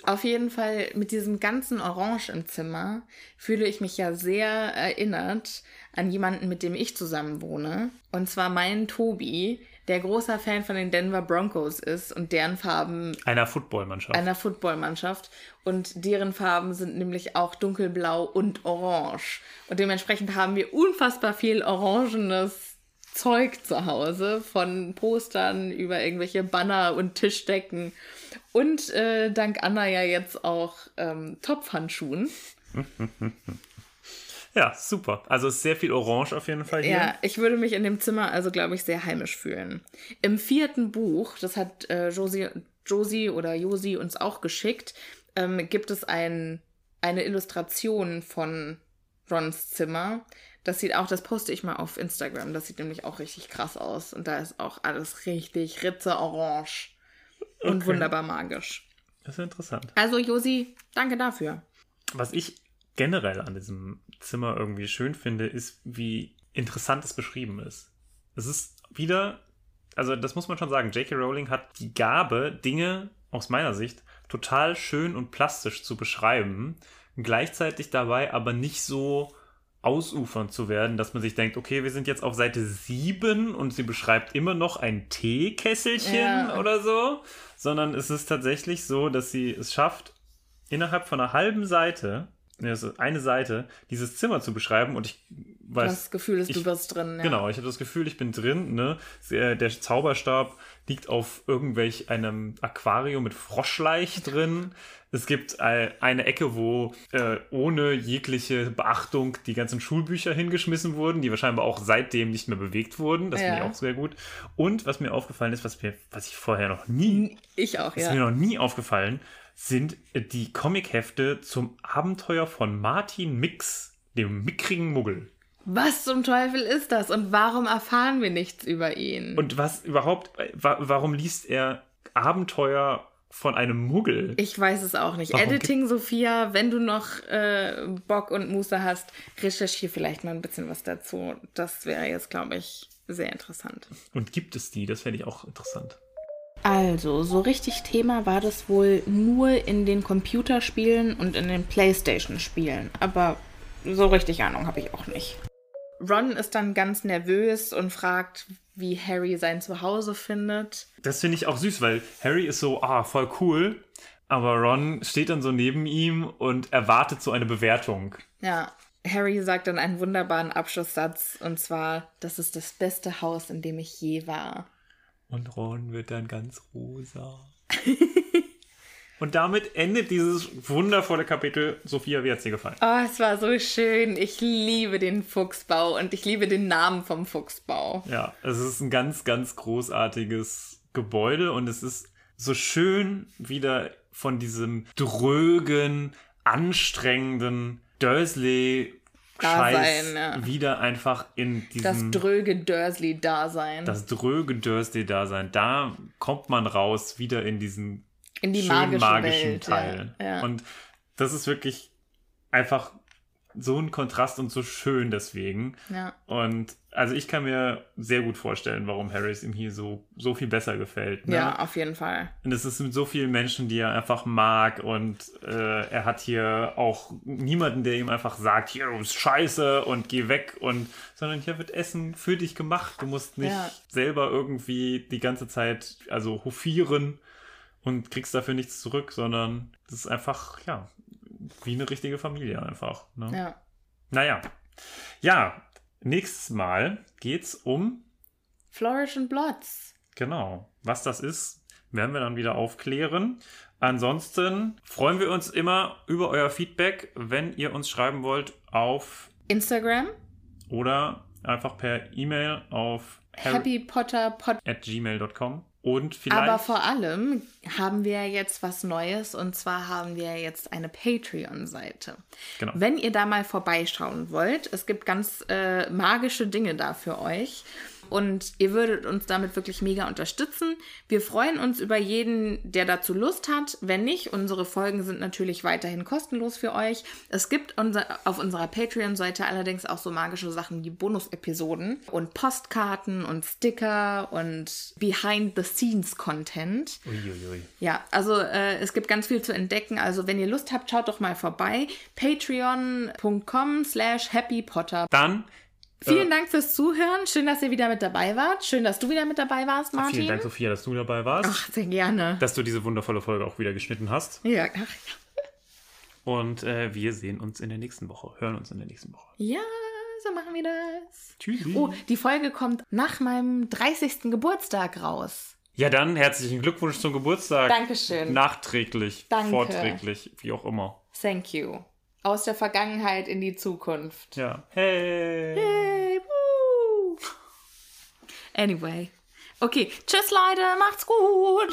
Auf jeden Fall mit diesem ganzen Orange im Zimmer fühle ich mich ja sehr erinnert an jemanden, mit dem ich zusammen wohne. Und zwar meinen Tobi, der großer Fan von den Denver Broncos ist und deren Farben Einer Footballmannschaft. einer Footballmannschaft. Und deren Farben sind nämlich auch dunkelblau und orange. Und dementsprechend haben wir unfassbar viel orangenes Zeug zu Hause, von Postern über irgendwelche Banner und Tischdecken. Und äh, dank Anna ja jetzt auch ähm, Topfhandschuhen. Ja, super. Also es ist sehr viel Orange auf jeden Fall hier. Ja, ich würde mich in dem Zimmer also, glaube ich, sehr heimisch fühlen. Im vierten Buch, das hat äh, Josie, Josie oder Josi uns auch geschickt, ähm, gibt es ein, eine Illustration von Rons Zimmer. Das sieht auch, das poste ich mal auf Instagram. Das sieht nämlich auch richtig krass aus. Und da ist auch alles richtig ritze orange. Und Okay. wunderbar magisch. Das ist interessant. Also, Josi, danke dafür. Was ich generell an diesem Zimmer irgendwie schön finde, ist, wie interessant es beschrieben ist. Es ist wieder, also das muss man schon sagen, J.K. Rowling hat die Gabe, Dinge aus meiner Sicht total schön und plastisch zu beschreiben, gleichzeitig dabei aber nicht so ausufernd zu werden, dass man sich denkt, okay, wir sind jetzt auf Seite 7 und sie beschreibt immer noch ein Teekesselchen Ja. oder so, sondern es ist tatsächlich so, dass sie es schafft, innerhalb von einer halben Seite, eine Seite, dieses Zimmer zu beschreiben und ich weiß. das Gefühl, dass ich, du bist drin. Ja. Genau, ich habe das Gefühl, ich bin drin. Ne? Der Zauberstab liegt auf irgendwelch einem Aquarium mit Froschleich drin. Es gibt eine Ecke, wo äh, ohne jegliche Beachtung die ganzen Schulbücher hingeschmissen wurden, die wahrscheinlich auch seitdem nicht mehr bewegt wurden. Das finde Ja. ich auch sehr gut. Und was mir aufgefallen ist, was, mir, was ich vorher noch nie Ich auch, ist ja. mir noch nie aufgefallen, sind die Comichefte zum Abenteuer von Martin Mix, dem mickrigen Muggel. Was zum Teufel ist das und warum erfahren wir nichts über ihn? Und was überhaupt, äh, wa warum liest er Abenteuer von einem Muggel? ich weiß es auch nicht. Warum Editing Sophia, wenn du noch äh, Bock und Muße hast, recherchiere vielleicht mal ein bisschen was dazu. Das wäre jetzt, glaube ich, sehr interessant. Und gibt es die? Das fände ich auch interessant. Also, so richtig Thema war das wohl nur in den Computerspielen und in den Playstation-Spielen. Aber so richtig Ahnung habe ich auch nicht. Ron ist dann ganz nervös und fragt, wie Harry sein Zuhause findet. Das finde ich auch süß, weil Harry ist so, ah, voll cool. Aber Ron steht dann so neben ihm und erwartet so eine Bewertung. Ja, Harry sagt dann einen wunderbaren Abschlusssatz und zwar, das ist das beste Haus, in dem ich je war. Und Ron wird dann ganz rosa. Und damit endet dieses wundervolle Kapitel. Sophia, wie hat dir gefallen? Oh, es war so schön. Ich liebe den Fuchsbau und ich liebe den Namen vom Fuchsbau. Ja, es ist ein ganz, ganz großartiges Gebäude und es ist so schön wieder von diesem drögen, anstrengenden Dursley Scheiß Dasein, ja. wieder einfach in Das diesem dröge Dursley-Dasein. das dröge Dursley-Dasein. Da kommt man raus wieder in diesen In die schönen magische magischen Welt, Teil. Ja, ja. Und das ist wirklich einfach so ein Kontrast und so schön deswegen. Ja. Und also ich kann mir sehr gut vorstellen, warum Harris ihm hier so, so viel besser gefällt. Ne? ja, auf jeden Fall. Und es ist mit so vielen Menschen, die er einfach mag. Und äh, er hat hier auch niemanden, der ihm einfach sagt, hier, du bist scheiße und geh weg. Und sondern hier wird Essen für dich gemacht. Du musst nicht Ja. selber irgendwie die ganze Zeit also hofieren und kriegst dafür nichts zurück, sondern das ist einfach, ja, wie eine richtige Familie einfach. Ne? Ja. Naja. Ja, nächstes Mal geht's um Flourish and Blots. Genau. Was das ist, werden wir dann wieder aufklären. Ansonsten freuen wir uns immer über euer Feedback, wenn ihr uns schreiben wollt auf Instagram, oder einfach per E-Mail auf Happy Potter Pod. at gmail.com. Und vielleicht. Aber vor allem haben wir jetzt was Neues und zwar haben wir jetzt eine Patreon-Seite. Genau. Wenn ihr da mal vorbeischauen wollt, es gibt ganz äh, magische Dinge da für euch. Und ihr würdet uns damit wirklich mega unterstützen. Wir freuen uns über jeden, der dazu Lust hat. Wenn nicht, unsere Folgen sind natürlich weiterhin kostenlos für euch. Es gibt unser, auf unserer Patreon-Seite allerdings auch so magische Sachen wie Bonus-Episoden und Postkarten und Sticker und Behind-the-Scenes-Content. Uiuiui. Ja, also äh, es gibt ganz viel zu entdecken. Also wenn ihr Lust habt, schaut doch mal vorbei. Patreon.com slash happypotter. Dann Vielen Dank fürs Zuhören. Schön, dass ihr wieder mit dabei wart. Schön, dass du wieder mit dabei warst, Martin. vielen Dank, Sophia, dass du dabei warst. Ach, sehr gerne. Dass du diese wundervolle Folge auch wieder geschnitten hast. Ja, ach, Und äh, wir sehen uns in der nächsten Woche. Hören uns in der nächsten Woche. ja, so machen wir das. Tschüssi. Oh, die Folge kommt nach meinem 30. Geburtstag raus. Ja, dann herzlichen Glückwunsch zum Geburtstag. Dankeschön. Nachträglich, Danke. vorträglich, wie auch immer. Thank you. Aus der Vergangenheit in die Zukunft. Ja. Hey. Hey, woo. Anyway. Okay, tschüss Leute, macht's gut.